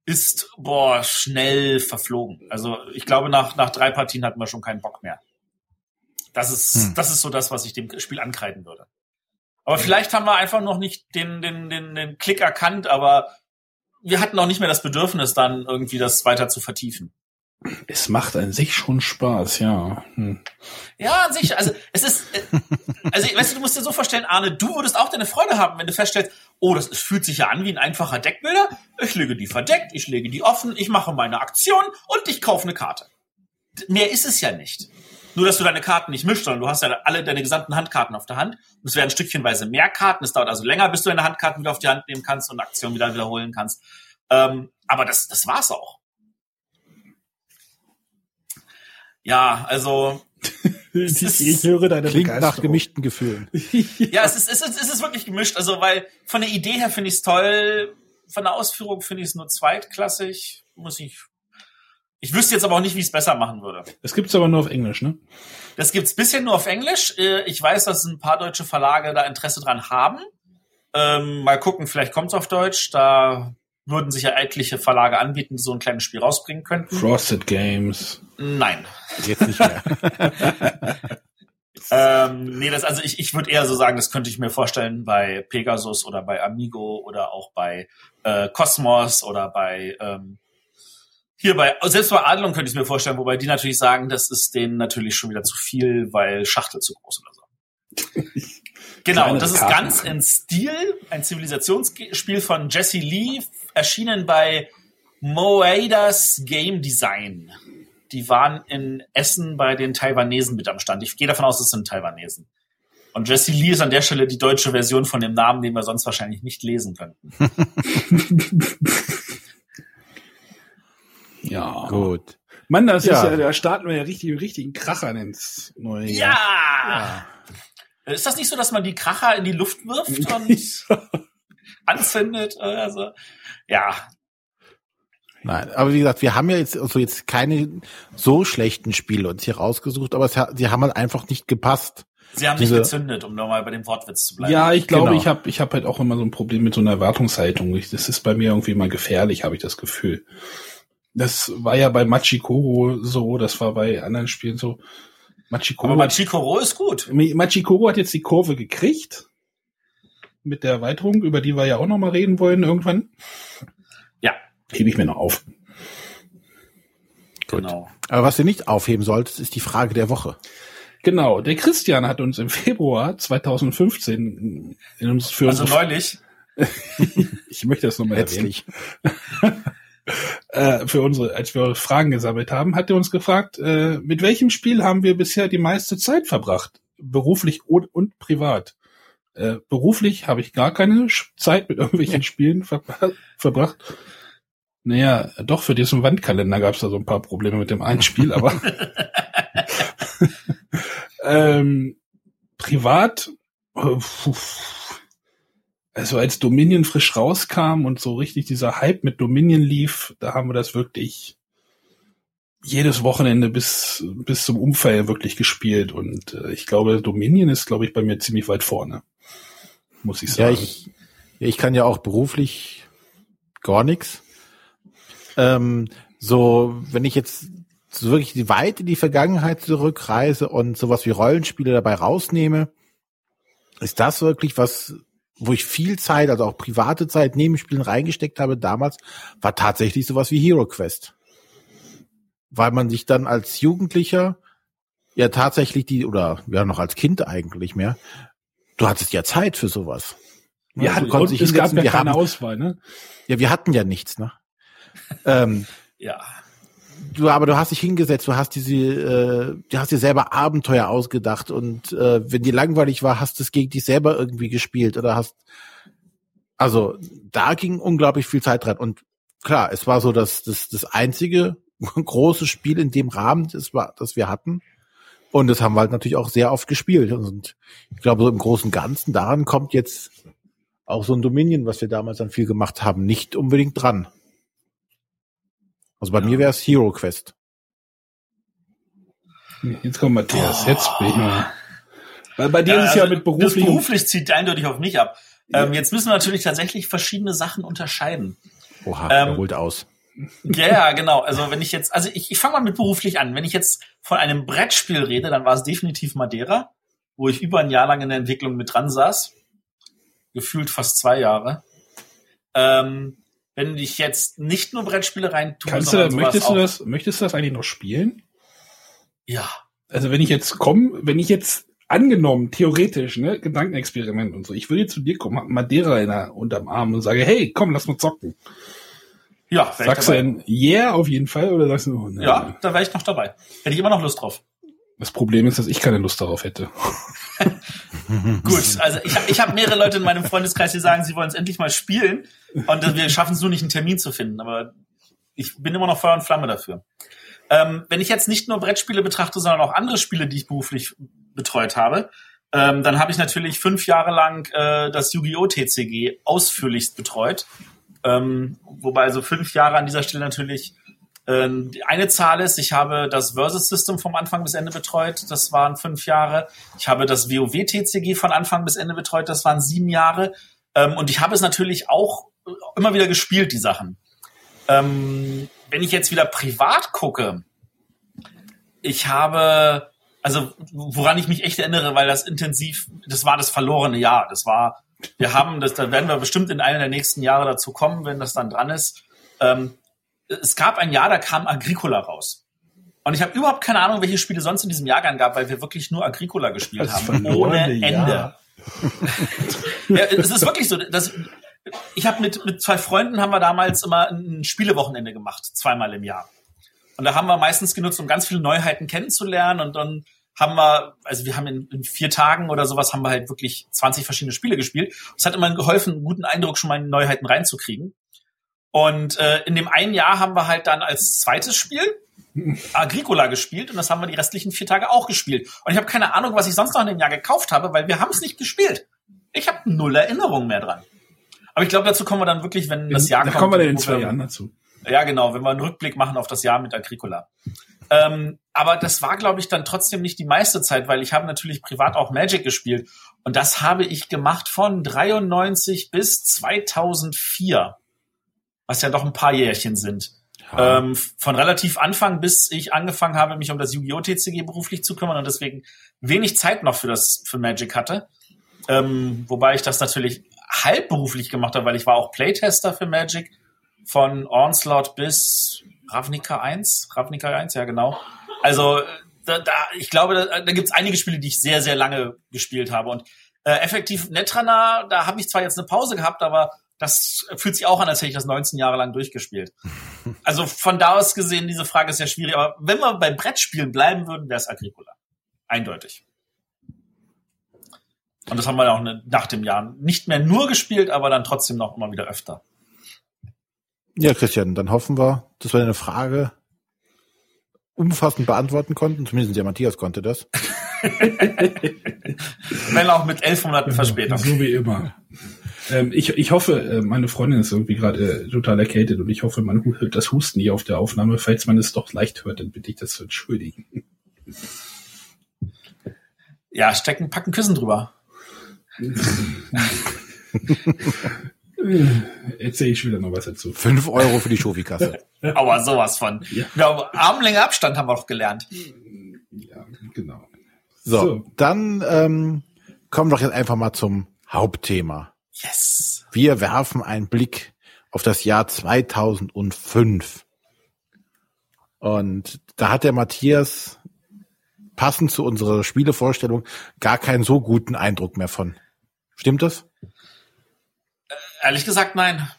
Speaker 3: ist boah schnell verflogen. Also ich glaube, nach, nach drei Partien hatten wir schon keinen Bock mehr. Das ist, hm. das ist so das, was ich dem Spiel ankreiden würde. Aber vielleicht haben wir einfach noch nicht den, den, den, den Klick erkannt, aber wir hatten auch nicht mehr das Bedürfnis, dann irgendwie das weiter zu vertiefen.
Speaker 2: Es macht an sich schon Spaß, ja. Hm.
Speaker 3: Ja, an sich, also es ist, äh, also weißt du, du musst dir so vorstellen, Arne, du würdest auch deine Freude haben, wenn du feststellst, oh, das fühlt sich ja an wie ein einfacher Deckbilder. Ich lege die verdeckt, ich lege die offen, ich mache meine Aktion und ich kaufe eine Karte. Mehr ist es ja nicht. Nur, dass du deine Karten nicht mischst, sondern du hast ja alle deine gesamten Handkarten auf der Hand. Und es werden stückchenweise mehr Karten. Es dauert also länger, bis du deine Handkarten wieder auf die Hand nehmen kannst und Aktionen wieder wiederholen kannst. Ähm, aber das, das war's auch. Ja, also
Speaker 1: ich, ich, höre deine Klingt nach gemischten Gefühlen.
Speaker 3: ja, es ist, es, ist, es ist wirklich gemischt. Also, weil von der Idee her finde ich es toll, von der Ausführung finde ich es nur zweitklassig. Muss ich. Ich wüsste jetzt aber auch nicht, wie ich es besser machen würde.
Speaker 2: Das gibt's aber nur auf Englisch, ne?
Speaker 3: Das gibt's bisher nur auf Englisch. Äh, ich weiß, dass ein paar deutsche Verlage da Interesse dran haben. Ähm, mal gucken, vielleicht kommt's auf Deutsch. Da würden sich ja etliche Verlage anbieten, die so ein kleines Spiel rausbringen könnten.
Speaker 2: Frosted Games.
Speaker 3: Nein. Jetzt nicht mehr. ähm, nee, das, also ich, ich würde eher so sagen, das könnte ich mir vorstellen bei Pegasus oder bei Amigo oder auch bei äh, Cosmos oder bei ähm, hier bei, selbst bei Adlon könnte ich mir vorstellen, wobei die natürlich sagen, das ist denen natürlich schon wieder zu viel, weil Schachtel zu groß oder so. genau, das ist ganz in Stil, ein Zivilisationsspiel von Jesse Lee, erschienen bei Moedas Game Design. Die waren in Essen bei den Taiwanesen mit am Stand. Ich gehe davon aus, es sind Taiwanesen. Und Jesse Lee ist an der Stelle die deutsche Version von dem Namen, den wir sonst wahrscheinlich nicht lesen könnten.
Speaker 2: ja. Gut. Mann, das ja. ist ja, da starten wir ja richtig, richtigen Kracher ins neue
Speaker 3: Jahr. Ja. ja. Ist das nicht so, dass man die Kracher in die Luft wirft und anzündet oder so? Ja,
Speaker 1: Nein, aber wie gesagt, wir haben ja jetzt also jetzt keine so schlechten Spiele uns hier rausgesucht, aber sie haben halt einfach nicht gepasst.
Speaker 3: Sie haben Diese, nicht gezündet, um nochmal bei dem Wortwitz zu bleiben.
Speaker 2: Ja, ich glaube, genau. ich habe ich hab halt auch immer so ein Problem mit so einer Erwartungshaltung. Ich, das ist bei mir irgendwie mal gefährlich, habe ich das Gefühl. Das war ja bei Machikoro so, das war bei anderen Spielen so.
Speaker 3: Machikoro, Aber Machikoro ist gut.
Speaker 2: Machikoro hat jetzt die Kurve gekriegt mit der Erweiterung, über die wir ja auch noch mal reden wollen irgendwann.
Speaker 3: Ja.
Speaker 2: Hebe ich mir noch auf.
Speaker 1: Gut. Genau. Aber was ihr nicht aufheben solltet, ist die Frage der Woche.
Speaker 2: Genau, der Christian hat uns im Februar 2015 in uns für
Speaker 3: also neulich.
Speaker 2: ich möchte das nochmal erwähnen. Äh, für unsere, als wir Fragen gesammelt haben, hat er uns gefragt, äh, mit welchem Spiel haben wir bisher die meiste Zeit verbracht, beruflich und, und privat? Äh, beruflich habe ich gar keine Zeit mit irgendwelchen Spielen ver verbracht. Naja, doch, für diesen Wandkalender gab es da so ein paar Probleme mit dem einen Spiel, aber ähm, privat, also als Dominion frisch rauskam und so richtig dieser Hype mit Dominion lief, da haben wir das wirklich jedes Wochenende bis, bis zum Unfall wirklich gespielt und äh, ich glaube, Dominion ist, glaube ich, bei mir ziemlich weit vorne. muss ich
Speaker 1: Ja,
Speaker 2: sagen.
Speaker 1: ich, ich kann ja auch beruflich gar nichts. Ähm, so, wenn ich jetzt so wirklich weit in die Vergangenheit zurückreise und sowas wie Rollenspiele dabei rausnehme, ist das wirklich was, wo ich viel Zeit, also auch private Zeit neben Spielen reingesteckt habe damals, war tatsächlich sowas wie Hero Quest. Weil man sich dann als Jugendlicher ja tatsächlich die, oder ja noch als Kind eigentlich mehr, du hattest ja Zeit für sowas.
Speaker 2: ja,
Speaker 1: du
Speaker 2: und
Speaker 1: konntest dich
Speaker 2: es gab ja keine
Speaker 1: haben,
Speaker 2: Auswahl, ne?
Speaker 1: ja, wir hatten ja nichts, ne? ähm,
Speaker 3: Ja.
Speaker 1: Du, aber du hast dich hingesetzt, du hast diese, äh, du hast dir selber Abenteuer ausgedacht und äh, wenn dir langweilig war, hast du es gegen dich selber irgendwie gespielt oder hast, also da ging unglaublich viel Zeit dran und klar, es war so das, das, das einzige große Spiel in dem Rahmen, das war, das wir hatten. Und das haben wir halt natürlich auch sehr oft gespielt. Und ich glaube, so im Großen und Ganzen daran kommt jetzt auch so ein Dominion, was wir damals dann viel gemacht haben, nicht unbedingt dran. Also bei
Speaker 2: Ja.
Speaker 1: mir wäre es Hero Quest.
Speaker 2: Jetzt kommt Matthias,
Speaker 3: Boah.
Speaker 2: jetzt bin ich mal. Weil bei dir
Speaker 3: Ja,
Speaker 2: ist es ja
Speaker 3: also
Speaker 2: mit
Speaker 3: Das
Speaker 2: beruflich.
Speaker 3: beruflich zieht eindeutig auf mich ab. Ähm, jetzt müssen wir natürlich tatsächlich verschiedene Sachen unterscheiden.
Speaker 1: Oha,
Speaker 3: Ähm,
Speaker 1: er holt aus.
Speaker 3: Ja, ja, genau. Also wenn ich jetzt, also ich, ich fange mal mit beruflich an. Wenn ich jetzt von einem Brettspiel rede, dann war es definitiv Madeira, wo ich über ein Jahr lang in der Entwicklung mit dran saß. Gefühlt fast zwei Jahre. Ähm, wenn ich jetzt nicht nur Brettspiele rein tue,
Speaker 2: Kannst du da, möchtest
Speaker 3: auch,
Speaker 2: du das, möchtest du das eigentlich noch spielen?
Speaker 3: Ja.
Speaker 2: Also wenn ich jetzt komme, wenn ich jetzt angenommen, theoretisch, ne, Gedankenexperiment und so, ich würde zu dir kommen, hab Madeira in der, unterm Arm und sage, hey, komm, lass mal zocken.
Speaker 3: Ja,
Speaker 2: Sagst du denn, yeah, auf jeden Fall, oder sagst du, oh, nein.
Speaker 3: Ja, da wäre ich noch dabei. Hätte ich immer noch Lust drauf.
Speaker 2: Das Problem ist, dass ich keine Lust darauf hätte.
Speaker 3: Gut, also ich, ich habe mehrere Leute in meinem Freundeskreis, die sagen, sie wollen es endlich mal spielen und wir schaffen es nur nicht, einen Termin zu finden. Aber ich bin immer noch Feuer und Flamme dafür. Ähm, wenn ich jetzt nicht nur Brettspiele betrachte, sondern auch andere Spiele, die ich beruflich betreut habe, ähm, dann habe ich natürlich fünf Jahre lang äh, das Yu-Gi-Oh! TCG ausführlichst betreut. Ähm, wobei also fünf Jahre an dieser Stelle natürlich ähm, eine Zahl ist, ich habe das Versus System vom Anfang bis Ende betreut, das waren fünf Jahre. Ich habe das WoW TCG von Anfang bis Ende betreut, das waren sieben Jahre. Ähm, und ich habe es natürlich auch immer wieder gespielt, die Sachen. Ähm, wenn ich jetzt wieder privat gucke, ich habe, also woran ich mich echt erinnere, weil das intensiv, das war das verlorene Jahr. Das war, wir haben, das, da werden wir bestimmt in einem der nächsten Jahre dazu kommen, wenn das dann dran ist. Ähm, es gab ein Jahr, da kam Agricola raus. Und ich habe überhaupt keine Ahnung, welche Spiele sonst in diesem Jahrgang gab, weil wir wirklich nur Agricola gespielt
Speaker 2: Das
Speaker 3: haben.
Speaker 2: verlorene
Speaker 3: Ohne Ende.
Speaker 2: Jahr.
Speaker 3: Ja, es ist wirklich so, dass ich habe mit mit zwei Freunden haben wir damals immer ein Spielewochenende gemacht, zweimal im Jahr. Und da haben wir meistens genutzt, um ganz viele Neuheiten kennenzulernen und dann haben wir, also wir haben in, in vier Tagen oder sowas haben wir halt wirklich 20 verschiedene Spiele gespielt. Es hat immer geholfen, einen guten Eindruck schon mal in Neuheiten reinzukriegen. Und äh, in dem einen Jahr haben wir halt dann als zweites Spiel Agricola gespielt und das haben wir die restlichen vier Tage auch gespielt. Und ich habe keine Ahnung, was ich sonst noch in dem Jahr gekauft habe, weil wir haben es nicht gespielt. Ich habe null Erinnerung mehr dran. Aber ich glaube, dazu kommen wir dann wirklich, wenn das Jahr
Speaker 2: da
Speaker 3: kommt.
Speaker 2: kommen wir dann in zwei Jahren dazu.
Speaker 3: Ja, genau, wenn wir einen Rückblick machen auf das Jahr mit Agricola. Ähm, aber das war, glaube ich, dann trotzdem nicht die meiste Zeit, weil ich habe natürlich privat auch Magic gespielt. Und das habe ich gemacht von 93 bis 2004. Was ja doch ein paar Jährchen sind.
Speaker 1: Ja.
Speaker 3: Ähm, von relativ Anfang bis ich angefangen habe, mich um das Yu-Gi-Oh! TCG beruflich zu kümmern und deswegen wenig Zeit noch für das, für Magic hatte. Ähm, wobei ich das natürlich halbberuflich gemacht habe, weil ich war auch Playtester für Magic von Onslaught bis Ravnica 1. Ravnica 1, ja genau. Also da, da, ich glaube, da, da gibt es einige Spiele, die ich sehr, sehr lange gespielt habe. Und äh, effektiv Netrunner, da habe ich zwar jetzt eine Pause gehabt, aber das fühlt sich auch an, als hätte ich das 19 Jahre lang durchgespielt. Also von da aus gesehen, diese Frage ist sehr schwierig. Aber wenn wir bei Brettspielen bleiben würden, wäre es Agricola. Eindeutig. Und das haben wir auch ne- nach dem Jahr nicht mehr nur gespielt, aber dann trotzdem noch immer wieder öfter.
Speaker 1: Ja, Christian, dann hoffen wir, dass wir deine Frage umfassend beantworten konnten. Zumindest der Matthias konnte das.
Speaker 3: Wenn auch mit elf Monaten Verspätung.
Speaker 2: So wie immer. Ähm, ich, ich hoffe, äh, meine Freundin ist irgendwie gerade äh, total erkältet und ich hoffe, man hört das Husten nicht auf der Aufnahme. Falls man es doch leicht hört, dann bitte ich das zu entschuldigen.
Speaker 3: Ja, stecken, packen Küssen drüber.
Speaker 2: Erzähl ich wieder noch was dazu.
Speaker 1: Fünf Euro für die Schofi-Kasse.
Speaker 3: Aber sowas von.
Speaker 2: Ja.
Speaker 3: Ja. Armlänge Abstand haben wir doch gelernt.
Speaker 2: Ja, genau.
Speaker 1: So,
Speaker 2: So.
Speaker 1: dann ähm, kommen wir doch jetzt einfach mal zum Hauptthema.
Speaker 3: Yes.
Speaker 1: Wir werfen einen Blick auf das Jahr 2005. Und da hat der Matthias passend zu unserer Spielevorstellung gar keinen so guten Eindruck mehr von. Stimmt das?
Speaker 3: Ehrlich gesagt, nein.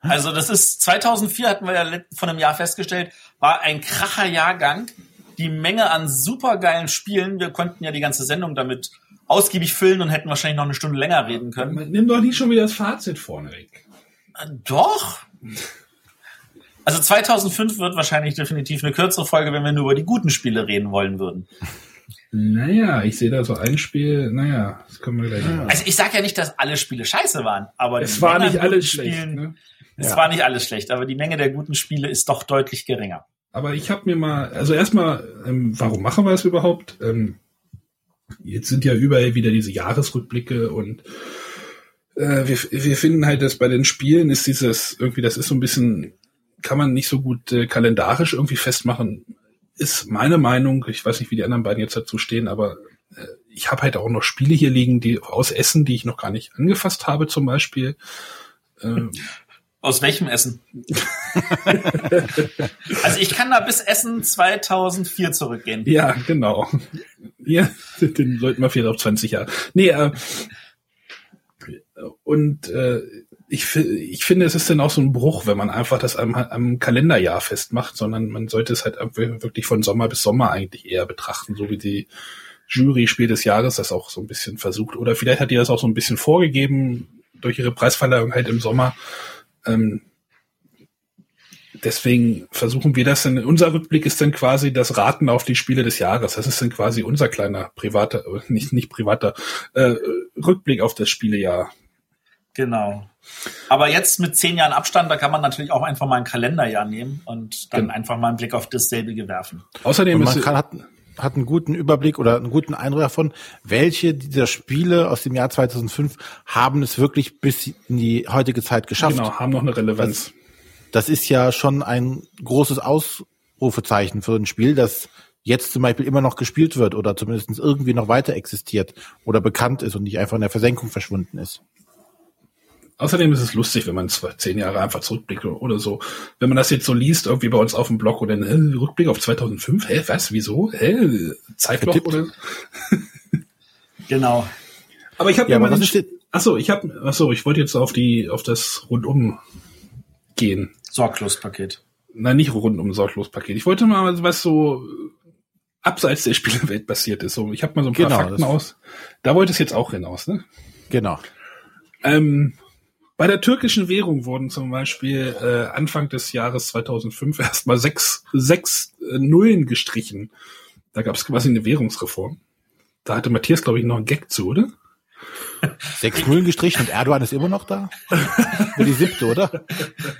Speaker 3: Also das ist 2004 hatten wir ja von einem Jahr festgestellt, war ein kracher Jahrgang. Die Menge an supergeilen Spielen, wir konnten ja die ganze Sendung damit ausgiebig füllen und hätten wahrscheinlich noch eine Stunde länger reden können.
Speaker 2: Nimm doch nicht schon wieder das Fazit vorne weg.
Speaker 3: Äh, Doch. Also 2005 wird wahrscheinlich definitiv eine kürzere Folge, wenn wir nur über die guten Spiele reden wollen würden.
Speaker 2: Naja, ich sehe da so ein Spiel, naja, das können wir gleich machen.
Speaker 3: Also ich sage ja nicht, dass alle Spiele scheiße waren, aber
Speaker 2: Es war nicht alles schlecht.
Speaker 3: Spielen-
Speaker 2: Ne?
Speaker 3: Es
Speaker 1: Ja.
Speaker 3: war nicht alles schlecht, aber die Menge der guten Spiele ist doch deutlich geringer.
Speaker 2: Aber ich habe mir mal, also erstmal, ähm, warum machen wir es überhaupt? Ähm, jetzt sind ja überall wieder diese Jahresrückblicke und äh, wir, wir finden halt, dass bei den Spielen ist dieses irgendwie, das ist so ein bisschen, kann man nicht so gut äh, kalendarisch irgendwie festmachen. Ist meine Meinung. Ich weiß nicht, wie die anderen beiden jetzt dazu stehen, aber äh, ich habe halt auch noch Spiele hier liegen, die aus Essen, die ich noch gar nicht angefasst habe, zum Beispiel. Ähm,
Speaker 3: Aus welchem Essen? also ich kann da bis Essen 2004 zurückgehen.
Speaker 2: Ja, genau. Ja, den sollten wir vielleicht auf 20 Jahre. Nee, äh, und äh, ich, ich finde, es ist dann auch so ein Bruch, wenn man einfach das am, am Kalenderjahr festmacht, sondern man sollte es halt wirklich von Sommer bis Sommer eigentlich eher betrachten, so wie die Jury Spiel des Jahres das auch so ein bisschen versucht. Oder vielleicht hat die das auch so ein bisschen vorgegeben durch ihre Preisverleihung halt im Sommer. Ähm, deswegen versuchen wir das dann, unser Rückblick ist dann quasi das Raten auf die Spiele des Jahres. Das ist dann quasi unser kleiner privater, äh, nicht, nicht privater, äh, Rückblick auf das Spielejahr.
Speaker 3: Genau. Aber jetzt mit zehn Jahren Abstand, da kann man natürlich auch einfach mal ein Kalenderjahr nehmen und dann
Speaker 2: Genau.
Speaker 3: einfach mal einen Blick auf dasselbige werfen.
Speaker 2: Außerdem
Speaker 1: Und man kann, hat, hat einen guten Überblick oder einen guten Eindruck davon, welche dieser Spiele aus dem Jahr 2005 haben es wirklich bis in die heutige Zeit geschafft.
Speaker 2: genau, haben noch eine Relevanz.
Speaker 1: Das ist ja schon ein großes Ausrufezeichen für ein Spiel, das jetzt zum Beispiel immer noch gespielt wird oder zumindest irgendwie noch weiter existiert oder bekannt ist und nicht einfach in der Versenkung verschwunden ist.
Speaker 2: Außerdem ist es lustig, wenn man zwei, zehn Jahre einfach zurückblickt oder so. Wenn man das jetzt so liest, irgendwie bei uns auf dem Blog oder äh, Rückblick auf 2005, hä, was, wieso, hä, Zeitloch oder?
Speaker 3: Genau.
Speaker 2: Aber ich habe
Speaker 1: Ja,
Speaker 2: mal Achso, ich habe, achso, ich wollte jetzt auf die, auf das rundum gehen.
Speaker 3: Sorglospaket.
Speaker 2: Nein, nicht rundum Sorglospaket. Ich wollte mal was so äh, abseits der Spielewelt passiert ist. So, ich habe mal so ein paar
Speaker 1: Genau,
Speaker 2: Fakten aus. Da wollte es jetzt auch hinaus, ne?
Speaker 1: genau.
Speaker 2: Ähm, bei der türkischen Währung wurden zum Beispiel äh, Anfang des Jahres 2005 erstmal sechs, sechs äh, Nullen gestrichen. Da gab es quasi eine Währungsreform. Da hatte Matthias, glaube ich, noch einen Gag zu, oder?
Speaker 1: Sechs Nullen gestrichen und Erdogan ist immer noch da? Für die siebte, oder?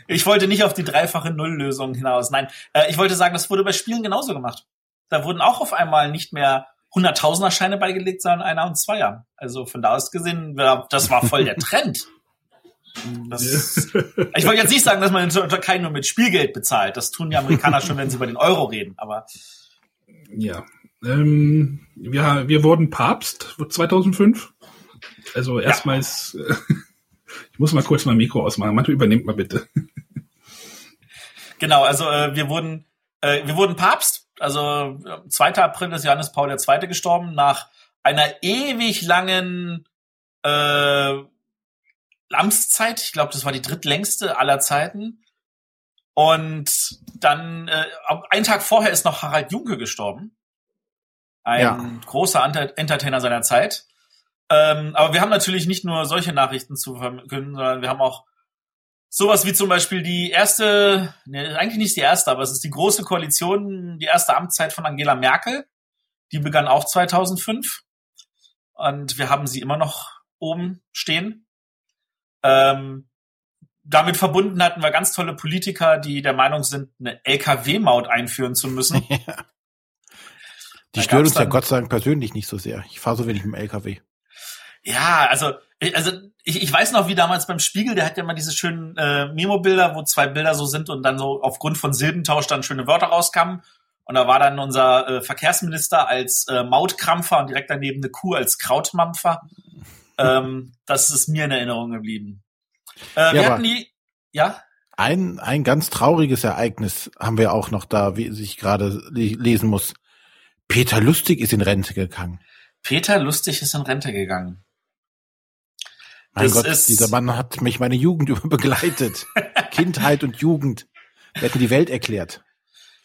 Speaker 3: Ich wollte nicht auf die dreifache Nulllösung hinaus. Nein, äh, ich wollte sagen, das wurde bei Spielen genauso gemacht. Da wurden auch auf einmal nicht mehr Hunderttausender Scheine beigelegt, sondern einer und zweier. Also von da aus gesehen, das war voll der Trend. Das, ich wollte jetzt nicht sagen, dass man in der Türkei nur mit Spielgeld bezahlt. Das tun die Amerikaner schon, wenn sie über den Euro reden. Aber
Speaker 2: Ja. Ähm, wir, wir wurden Papst 2005. Also erstmals, äh, ich muss mal kurz mein Mikro ausmachen. Manche übernimmt mal bitte.
Speaker 3: genau, also äh, wir wurden äh, wir wurden Papst. Also äh, 2. April ist Johannes Paul II. gestorben nach einer ewig langen äh, Amtszeit. Ich glaube, das war die drittlängste aller Zeiten. Und dann, äh, einen Tag vorher ist noch Harald Junke gestorben. Ein
Speaker 1: Ja.
Speaker 3: großer Enter- Entertainer seiner Zeit. Ähm, aber wir haben natürlich nicht nur solche Nachrichten zu verkünden, sondern wir haben auch sowas wie zum Beispiel die erste, ne, eigentlich nicht die erste, aber es ist die große Koalition, die erste Amtszeit von Angela Merkel. Die begann auch 2005. Und wir haben sie immer noch oben stehen. Ähm, damit verbunden hatten wir ganz tolle Politiker, die der Meinung sind, eine LKW-Maut einführen zu müssen.
Speaker 1: Die
Speaker 3: Da
Speaker 1: stört uns ja Gott sei Dank persönlich nicht so sehr. Ich fahre so wenig mit dem LKW.
Speaker 3: Ja, also, ich- also ich, ich weiß noch, wie damals beim Spiegel, der hat ja immer diese schönen äh, Memo-Bilder, wo zwei Bilder so sind und dann so aufgrund von Silbentausch dann schöne Wörter rauskamen. Und da war dann unser äh, Verkehrsminister als äh, Mautkrampfer und direkt daneben eine Kuh als Krautmampfer. ähm, das ist mir in Erinnerung geblieben. Äh, wir
Speaker 1: aber-
Speaker 3: hatten die, ja,
Speaker 1: Ein, ein ganz trauriges Ereignis haben wir auch noch da, wie ich gerade le lesen muss. Peter Lustig ist in Rente gegangen.
Speaker 3: Peter Lustig ist in Rente gegangen.
Speaker 1: Mein
Speaker 3: Das
Speaker 1: Gott,
Speaker 3: ist-
Speaker 1: dieser Mann hat mich meine Jugend über begleitet. Kindheit und Jugend. Er hat mir die Welt erklärt.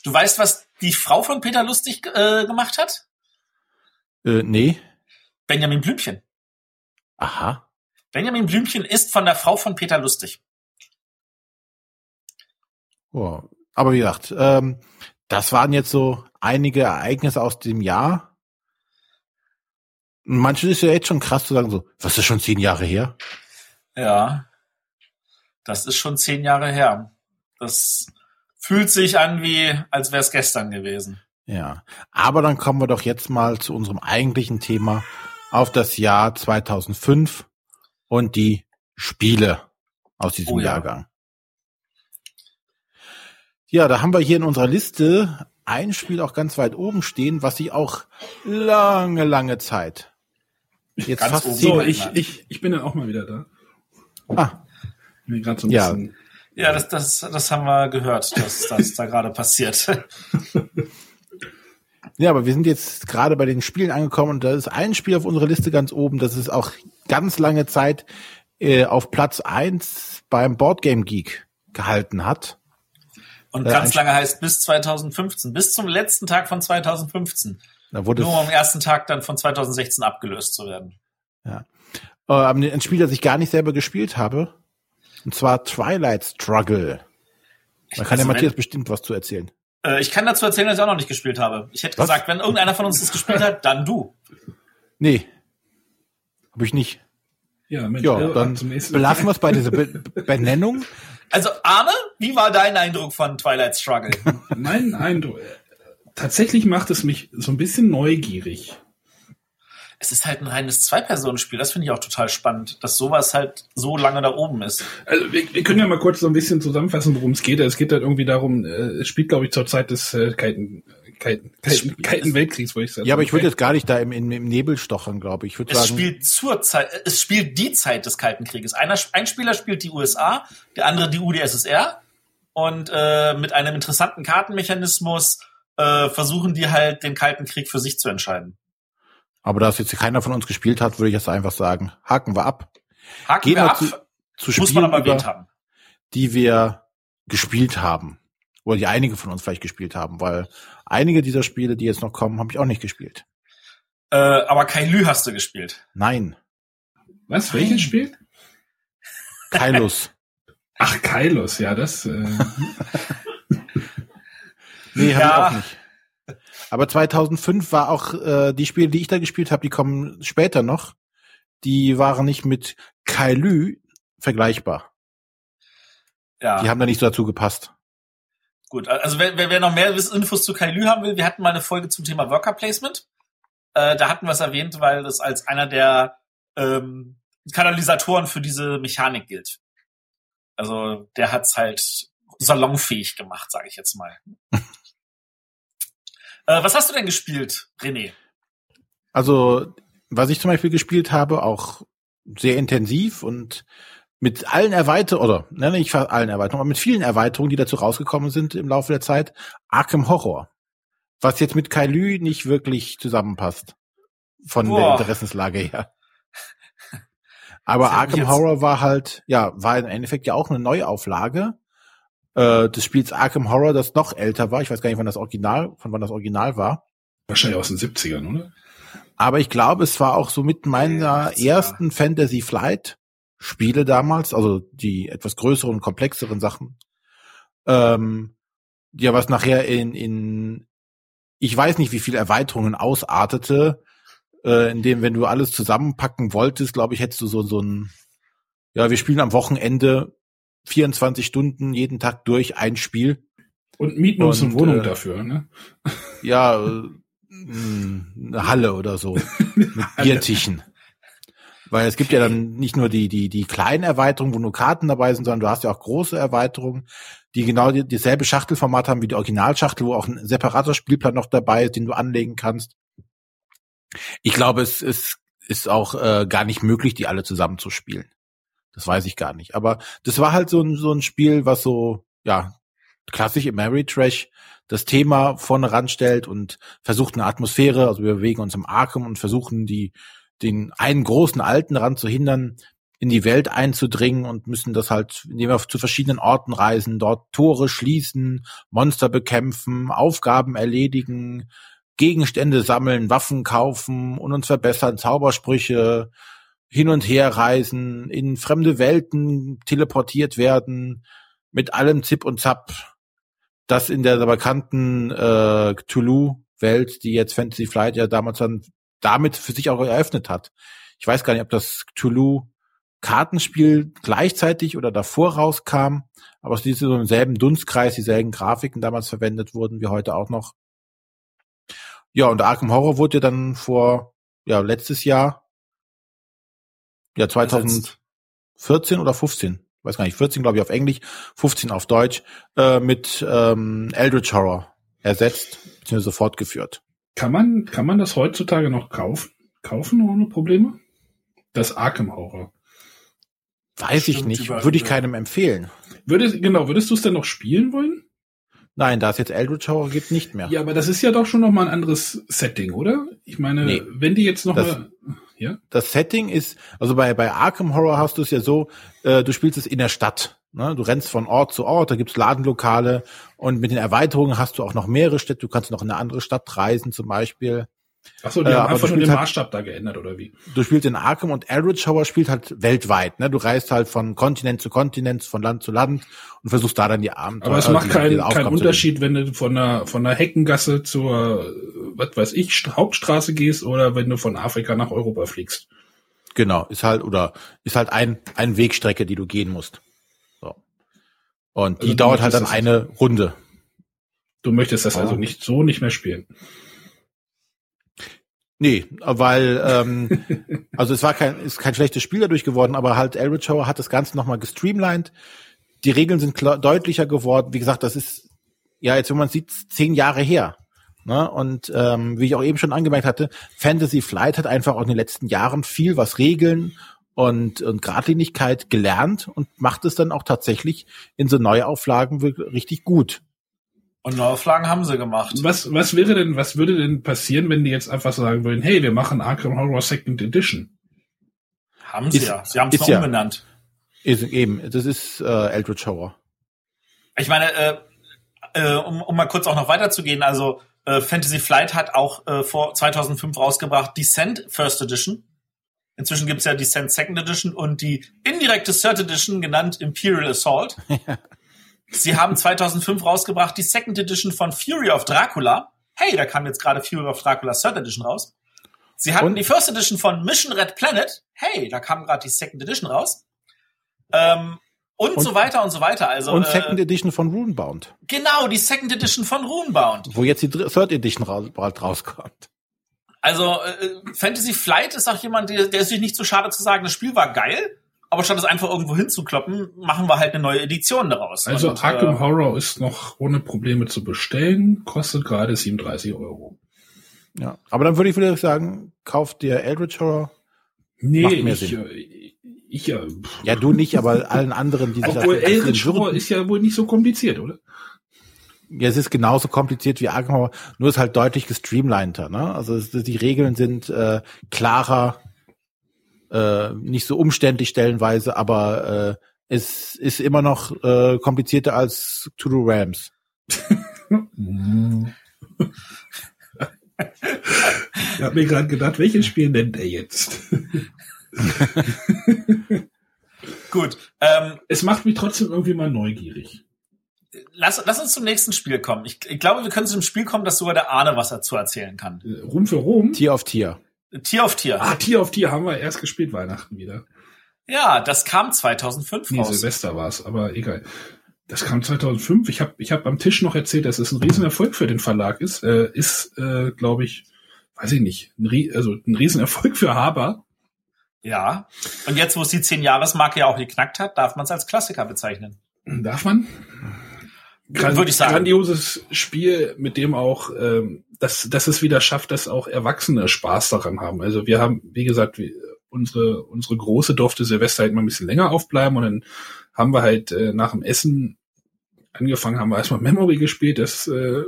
Speaker 3: Du weißt, was die Frau von Peter Lustig äh, gemacht hat?
Speaker 1: Äh, nee.
Speaker 3: Benjamin Blümchen.
Speaker 1: Aha.
Speaker 3: Benjamin Blümchen ist von der Frau von Peter Lustig.
Speaker 1: Oh. Aber wie gesagt, ähm, das waren jetzt so einige Ereignisse aus dem Jahr. Manches ist ja jetzt schon krass zu sagen, so, was ist schon zehn Jahre her?
Speaker 3: Ja. Das ist schon zehn Jahre her. Das fühlt sich an wie, als wäre es gestern gewesen.
Speaker 1: Ja. Aber dann kommen wir doch jetzt mal zu unserem eigentlichen Thema auf das Jahr 2005 und die Spiele aus diesem
Speaker 3: Oh ja.
Speaker 1: Jahrgang. Ja, da haben wir hier in unserer Liste ein Spiel auch ganz weit oben stehen, was sich auch lange, lange Zeit jetzt
Speaker 3: Ganz
Speaker 1: fast
Speaker 3: oben.
Speaker 2: So, ich, ich, ich bin dann auch mal wieder da.
Speaker 1: Ah,
Speaker 2: Mir gerade so ein
Speaker 1: Ja.
Speaker 2: bisschen.
Speaker 3: Ja, das, das, das haben wir gehört, dass das da gerade passiert.
Speaker 1: Ja, aber wir sind jetzt gerade bei den Spielen angekommen und da ist ein Spiel auf unserer Liste ganz oben, das ist auch ganz lange Zeit äh, auf Platz eins beim Boardgame Geek gehalten hat.
Speaker 3: Und
Speaker 1: Äh,
Speaker 3: ganz lange heißt bis 2015, bis zum letzten Tag von 2015.
Speaker 1: Da wurde
Speaker 3: Nur um am ersten Tag dann von 2016 abgelöst zu werden.
Speaker 1: äh, ein Spiel, das ich gar nicht selber gespielt habe. Und zwar Twilight Struggle. Da kann
Speaker 3: Also
Speaker 1: der Matthias bestimmt was zu erzählen.
Speaker 3: Äh, ich kann dazu erzählen, dass ich auch noch nicht gespielt habe. Ich hätte
Speaker 1: Was?
Speaker 3: gesagt, wenn irgendeiner von uns das gespielt hat, dann du.
Speaker 1: Nee. Habe ich nicht.
Speaker 2: Ja, Mensch,
Speaker 1: Ja,
Speaker 2: äh,
Speaker 1: dann
Speaker 2: zum nächsten
Speaker 1: belassen wir es bei dieser Be Benennung.
Speaker 3: Also Arne, wie war dein Eindruck von Twilight Struggle?
Speaker 2: Mein Eindruck. Äh, Tatsächlich macht es mich so ein bisschen neugierig.
Speaker 3: es ist halt ein reines Zwei-Personen-Spiel. Das finde ich auch total spannend, dass sowas halt so lange da oben ist.
Speaker 2: Also wir, wir können ja mal kurz so ein bisschen zusammenfassen, worum es geht. Es geht halt irgendwie darum, äh, es spielt, glaube ich, zur Zeit des äh, Kalten, Kalten, Kalten, Kalten Weltkriegs, würde ich sagen.
Speaker 1: Ja, aber ich würde jetzt gar nicht da im, im, im Nebel stochern, glaube ich. Ich
Speaker 3: Es
Speaker 1: sagen,
Speaker 3: spielt zur Zeit, es spielt die Zeit des Kalten Krieges. Einer, ein Spieler spielt die USA, der andere die UdSSR und äh, mit einem interessanten Kartenmechanismus äh, versuchen die halt den Kalten Krieg für sich zu entscheiden.
Speaker 1: aber da es jetzt keiner von uns gespielt hat, würde ich jetzt einfach sagen, haken wir ab.
Speaker 3: Haken
Speaker 1: Gehen
Speaker 3: wir
Speaker 1: wir
Speaker 3: ab,
Speaker 1: zu, zu
Speaker 3: muss man
Speaker 1: Spielen,
Speaker 3: aber erwähnt haben.
Speaker 1: die wir gespielt haben. Oder die einige von uns vielleicht gespielt haben, weil einige dieser Spiele, die jetzt noch kommen, habe ich auch nicht gespielt.
Speaker 3: Äh, aber Kai Lü hast du gespielt.
Speaker 1: Nein,
Speaker 2: Was? Welches Spiel?
Speaker 1: Kailus.
Speaker 2: Ach, Kailos, ja, das. Äh,
Speaker 1: nee, habe
Speaker 3: Ja.
Speaker 1: ich auch nicht. Aber 2005 war auch äh, die Spiele, die ich da gespielt habe, die kommen später noch. Die waren nicht mit Kailü vergleichbar.
Speaker 3: Ja.
Speaker 1: Die haben da nicht so dazu gepasst.
Speaker 3: Gut, also wer, wer, wer noch mehr Infos zu Kailü haben will, wir hatten mal eine Folge zum Thema Worker Placement. Äh, da hatten wir es erwähnt, weil das als einer der ähm, Katalysatoren für diese Mechanik gilt. Also der hat's halt salonfähig gemacht, sage ich jetzt mal. äh, was hast du denn gespielt, René?
Speaker 1: Also, was ich zum Beispiel gespielt habe, auch sehr intensiv und mit allen Erweiterungen, oder ne, nicht fast allen Erweiterungen, aber mit vielen Erweiterungen, die dazu rausgekommen sind im Laufe der Zeit, Arkham Horror. Was jetzt mit Kailü nicht wirklich zusammenpasst. Von der
Speaker 3: Boah.
Speaker 1: Interessenslage her. Aber Arkham Horror war halt, ja, war im Endeffekt ja auch eine Neuauflage äh, des Spiels Arkham Horror, das noch älter war. Ich weiß gar nicht, wann das Original, von wann das Original war.
Speaker 2: wahrscheinlich aus den 70ern, oder?
Speaker 1: Aber ich glaube, es war auch so mit meiner
Speaker 3: Ja,
Speaker 1: ersten Fantasy Flight Spiele damals, also die etwas größeren, komplexeren Sachen. Ähm, ja, was nachher in, in, ich weiß nicht, wie viele Erweiterungen ausartete, äh, in dem, wenn du alles zusammenpacken wolltest, glaube ich, hättest du so, so ein, ja, wir spielen am Wochenende 24 Stunden jeden Tag durch ein Spiel.
Speaker 2: Und mieten uns eine Wohnung
Speaker 1: äh,
Speaker 2: dafür, ne?
Speaker 1: Ja, äh, mh, eine Halle oder so. Mit Biertischen. Weil es gibt ja dann nicht nur die, die, die kleinen Erweiterungen, wo nur Karten dabei sind, sondern du hast ja auch große Erweiterungen, die genau die, dieselbe Schachtelformat haben wie die Originalschachtel, wo auch ein separater Spielplan noch dabei ist, den du anlegen kannst. Ich glaube, es ist, ist auch äh, gar nicht möglich, die alle zusammen zu spielen. Das weiß ich gar nicht. Aber das war halt so ein, so ein Spiel, was so, ja, klassisch im Mary Trash das Thema vorne ranstellt und versucht eine Atmosphäre, also wir bewegen uns im Arkham und versuchen die, den einen großen Alten daran zu hindern, in die Welt einzudringen und müssen das halt, indem wir zu verschiedenen Orten reisen, dort Tore schließen, Monster bekämpfen, Aufgaben erledigen, Gegenstände sammeln, Waffen kaufen und uns verbessern, Zaubersprüche, hin und her reisen, in fremde Welten teleportiert werden, mit allem Zip und Zap, das in der bekannten äh, Cthulhu-Welt, die jetzt Fantasy Flight ja damals dann damit für sich auch eröffnet hat. Ich weiß gar nicht, ob das Cthulhu Kartenspiel gleichzeitig oder davor rauskam, aber es ist so im selben Dunstkreis, dieselben Grafiken damals verwendet wurden wie heute auch noch. Ja, und Arkham Horror wurde dann vor, ja, letztes Jahr, ja, 2014 oder 15, weiß gar nicht, 14 glaube ich auf Englisch, 15 auf Deutsch, äh, mit ähm, Eldritch Horror ersetzt, beziehungsweise fortgeführt.
Speaker 2: Kann man, kann man das heutzutage noch kaufen? Kaufen ohne Probleme? Das Arkham Horror.
Speaker 1: Weiß ich nicht, würde ich keinem empfehlen.
Speaker 2: Würdest, genau, würdest du es denn noch spielen wollen?
Speaker 1: Nein, da es jetzt Eldritch Horror gibt, nicht mehr.
Speaker 2: Ja, aber das ist ja doch schon noch mal ein anderes Setting, oder? Ich meine, nee, wenn die jetzt noch
Speaker 1: das,
Speaker 2: mal, ja?
Speaker 1: Das Setting ist, also bei, bei Arkham Horror hast du es ja so, äh, du spielst es in der Stadt. Ne? Du rennst von Ort zu Ort, da gibt's Ladenlokale und mit den Erweiterungen hast du auch noch mehrere Städte. Du kannst noch in eine andere Stadt reisen zum Beispiel.
Speaker 2: Ach so, die äh, haben einfach nur den halt, Maßstab da geändert, oder wie?
Speaker 1: Du spielst in Arkham und Eldritch Horror spielt halt weltweit. Ne? Du reist halt von Kontinent zu Kontinent, von Land zu Land und versuchst da dann die Abenteuer.
Speaker 2: Aber es macht keinen kein Unterschied, wenn du von einer, von einer Heckengasse zur, was weiß ich, Hauptstraße gehst oder wenn du von Afrika nach Europa fliegst.
Speaker 1: Genau, ist halt, oder ist halt ein, ein Wegstrecke, die du gehen musst. So. Und die also dauert halt dann eine Runde.
Speaker 2: Du möchtest das also nicht so nicht mehr spielen.
Speaker 1: Nee, weil ähm, also es war kein ist kein schlechtes Spiel dadurch geworden, aber halt Eldritch Horror hat das Ganze nochmal gestreamlined. Die Regeln sind klar, deutlicher geworden. Wie gesagt, das ist ja jetzt, wenn man sieht, zehn Jahre her. Ne? Und ähm, wie ich auch eben schon angemerkt hatte, Fantasy Flight hat einfach auch in den letzten Jahren viel, was Regeln und, und Gradlinigkeit gelernt und macht es dann auch tatsächlich in so Neuauflagen richtig gut.
Speaker 3: Und Neuauflagen haben sie gemacht.
Speaker 2: Was, was wäre denn, was würde denn passieren, wenn die jetzt einfach sagen würden, hey, wir machen Arkham Horror Second Edition?
Speaker 3: Haben sie ist, ja. Sie haben es mal ja. umbenannt.
Speaker 1: Ist, eben, das ist äh, Eldritch Horror.
Speaker 3: Ich meine, äh, äh, um, um mal kurz auch noch weiterzugehen, also äh, Fantasy Flight hat auch äh, vor 2005 rausgebracht Descent First Edition. Inzwischen gibt's ja Descent Second Edition und die indirekte Third Edition, genannt Imperial Assault. Sie haben 2005 rausgebracht die Second Edition von Fury of Dracula. Hey, da kam jetzt gerade Fury of Dracula Third Edition raus. Sie hatten und? die First Edition von Mission Red Planet. Hey, da kam gerade die Second Edition raus. Ähm, und, und, so weiter und so weiter. Also
Speaker 1: und Second äh, Edition von Runebound.
Speaker 3: Genau, die Second Edition von Runebound.
Speaker 1: Wo jetzt die Third Edition raus, bald rauskommt.
Speaker 3: Also äh, Fantasy Flight ist auch jemand, der, der ist sich nicht zu so schade zu sagen, das Spiel war geil aber statt es einfach irgendwo hinzukloppen, machen wir halt eine neue Edition daraus.
Speaker 2: Also und, Arkham äh, Horror ist noch ohne Probleme zu bestellen, kostet gerade 37 Euro.
Speaker 1: Ja, aber dann würde ich wieder sagen, kauft dir Eldritch Horror.
Speaker 2: Nee, Macht mehr ich, Sinn. ich, ich ja.
Speaker 1: Ja, du nicht, aber allen anderen, die
Speaker 2: sich Obwohl Eldritch Horror ist ja wohl nicht so kompliziert, oder?
Speaker 1: Ja, es ist genauso kompliziert wie Arkham Horror, nur ist halt deutlich gestreamliner. Ne? Also es, die Regeln sind äh, klarer, äh, nicht so umständlich stellenweise, aber äh, es ist immer noch äh, komplizierter als To Do Rams.
Speaker 2: ich habe mir gerade gedacht, welches Spiel nennt er jetzt?
Speaker 3: Gut. Ähm,
Speaker 2: es macht mich trotzdem irgendwie mal neugierig.
Speaker 3: Lass, lass uns zum nächsten Spiel kommen. Ich, ich glaube, wir können zu dem Spiel kommen, dass sogar der Ahne was dazu erzählen kann.
Speaker 2: Ruhm für Ruhm?
Speaker 1: Tier auf Tier.
Speaker 3: Tier auf Tier.
Speaker 2: Ah, Tier auf Tier haben wir erst gespielt Weihnachten wieder.
Speaker 3: Ja, das kam 2005
Speaker 2: nee, raus. Silvester war es, aber egal. Das kam 2005. Ich habe ich hab am Tisch noch erzählt, dass es ein Riesenerfolg für den Verlag ist. Äh, ist, äh, glaube ich, weiß ich nicht, ein, also ein Riesenerfolg für Haber.
Speaker 3: Ja. Und jetzt, wo es die 10-Jahres-Marke ja auch geknackt hat, darf man es als Klassiker bezeichnen.
Speaker 2: Darf man? Gran
Speaker 3: Würde ich sagen.
Speaker 2: Grandioses Spiel, mit dem auch, ähm, dass, dass es wieder schafft, dass auch Erwachsene Spaß daran haben. Also wir haben, wie gesagt, wie, unsere, unsere Große durfte Silvester halt mal ein bisschen länger aufbleiben und dann haben wir halt äh, nach dem Essen angefangen, haben wir erstmal Memory gespielt. Das äh,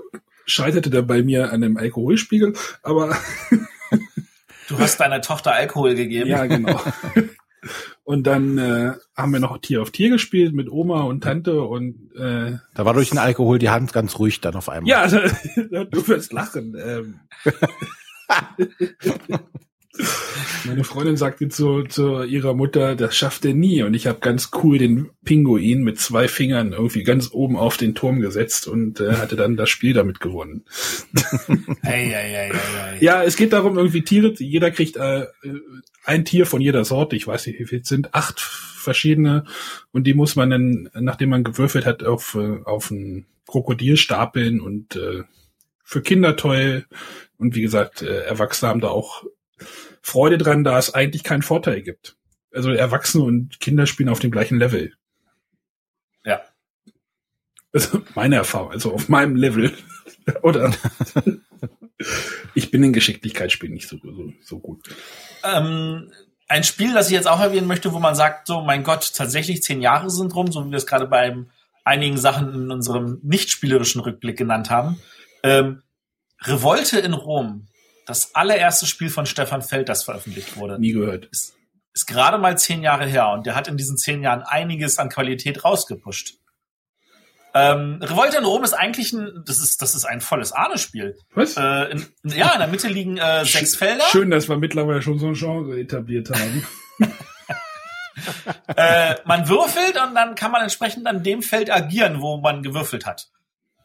Speaker 2: scheiterte dann bei mir an dem Alkoholspiegel, aber
Speaker 3: Du hast deiner Tochter Alkohol gegeben.
Speaker 2: ja, genau. Und dann äh, haben wir noch Tier auf Tier gespielt mit Oma und Tante und äh,
Speaker 1: Da war durch den Alkohol die Hand ganz ruhig dann auf einmal.
Speaker 2: ja, also, du wirst lachen. Ähm. Meine Freundin sagte zu, zu ihrer Mutter, das schafft er nie. Und ich habe ganz cool den Pinguin mit zwei Fingern irgendwie ganz oben auf den Turm gesetzt und äh, hatte dann das Spiel damit gewonnen.
Speaker 3: Hey, hey, hey.
Speaker 2: Ja, es geht darum, irgendwie Tiere, jeder kriegt äh, ein Tier von jeder Sorte, ich weiß nicht, wie viel es sind, acht verschiedene und die muss man dann, nachdem man gewürfelt hat, auf, äh, auf ein Krokodil stapeln und äh, für Kinder toll und wie gesagt, äh, Erwachsene haben da auch Freude dran, da es eigentlich keinen Vorteil gibt. Also Erwachsene und Kinder spielen auf dem gleichen Level.
Speaker 3: Ja.
Speaker 2: Also meine Erfahrung, also auf meinem Level. Oder? ich bin in Geschicklichkeitsspielen nicht so, so, so gut.
Speaker 3: Ähm, ein Spiel, das ich jetzt auch erwähnen möchte, wo man sagt, so, mein Gott, tatsächlich zehn Jahre sind rum, so wie wir es gerade bei einigen Sachen in unserem nicht spielerischen Rückblick genannt haben. Ähm, Revolte in Rom, das allererste Spiel von Stefan Feld, das veröffentlicht wurde,
Speaker 2: Nie gehört.
Speaker 3: ist, ist gerade mal zehn Jahre her und der hat in diesen zehn Jahren einiges an Qualität rausgepusht. Ähm, Revolte in Rom ist eigentlich ein, das ist, das ist ein volles Ahne-Spiel.
Speaker 2: Was?
Speaker 3: Äh, in, ja, in der Mitte liegen äh, sechs Felder.
Speaker 2: Schön, dass wir mittlerweile schon so ein Genre etabliert haben.
Speaker 3: äh, man würfelt und dann kann man entsprechend an dem Feld agieren, wo man gewürfelt hat.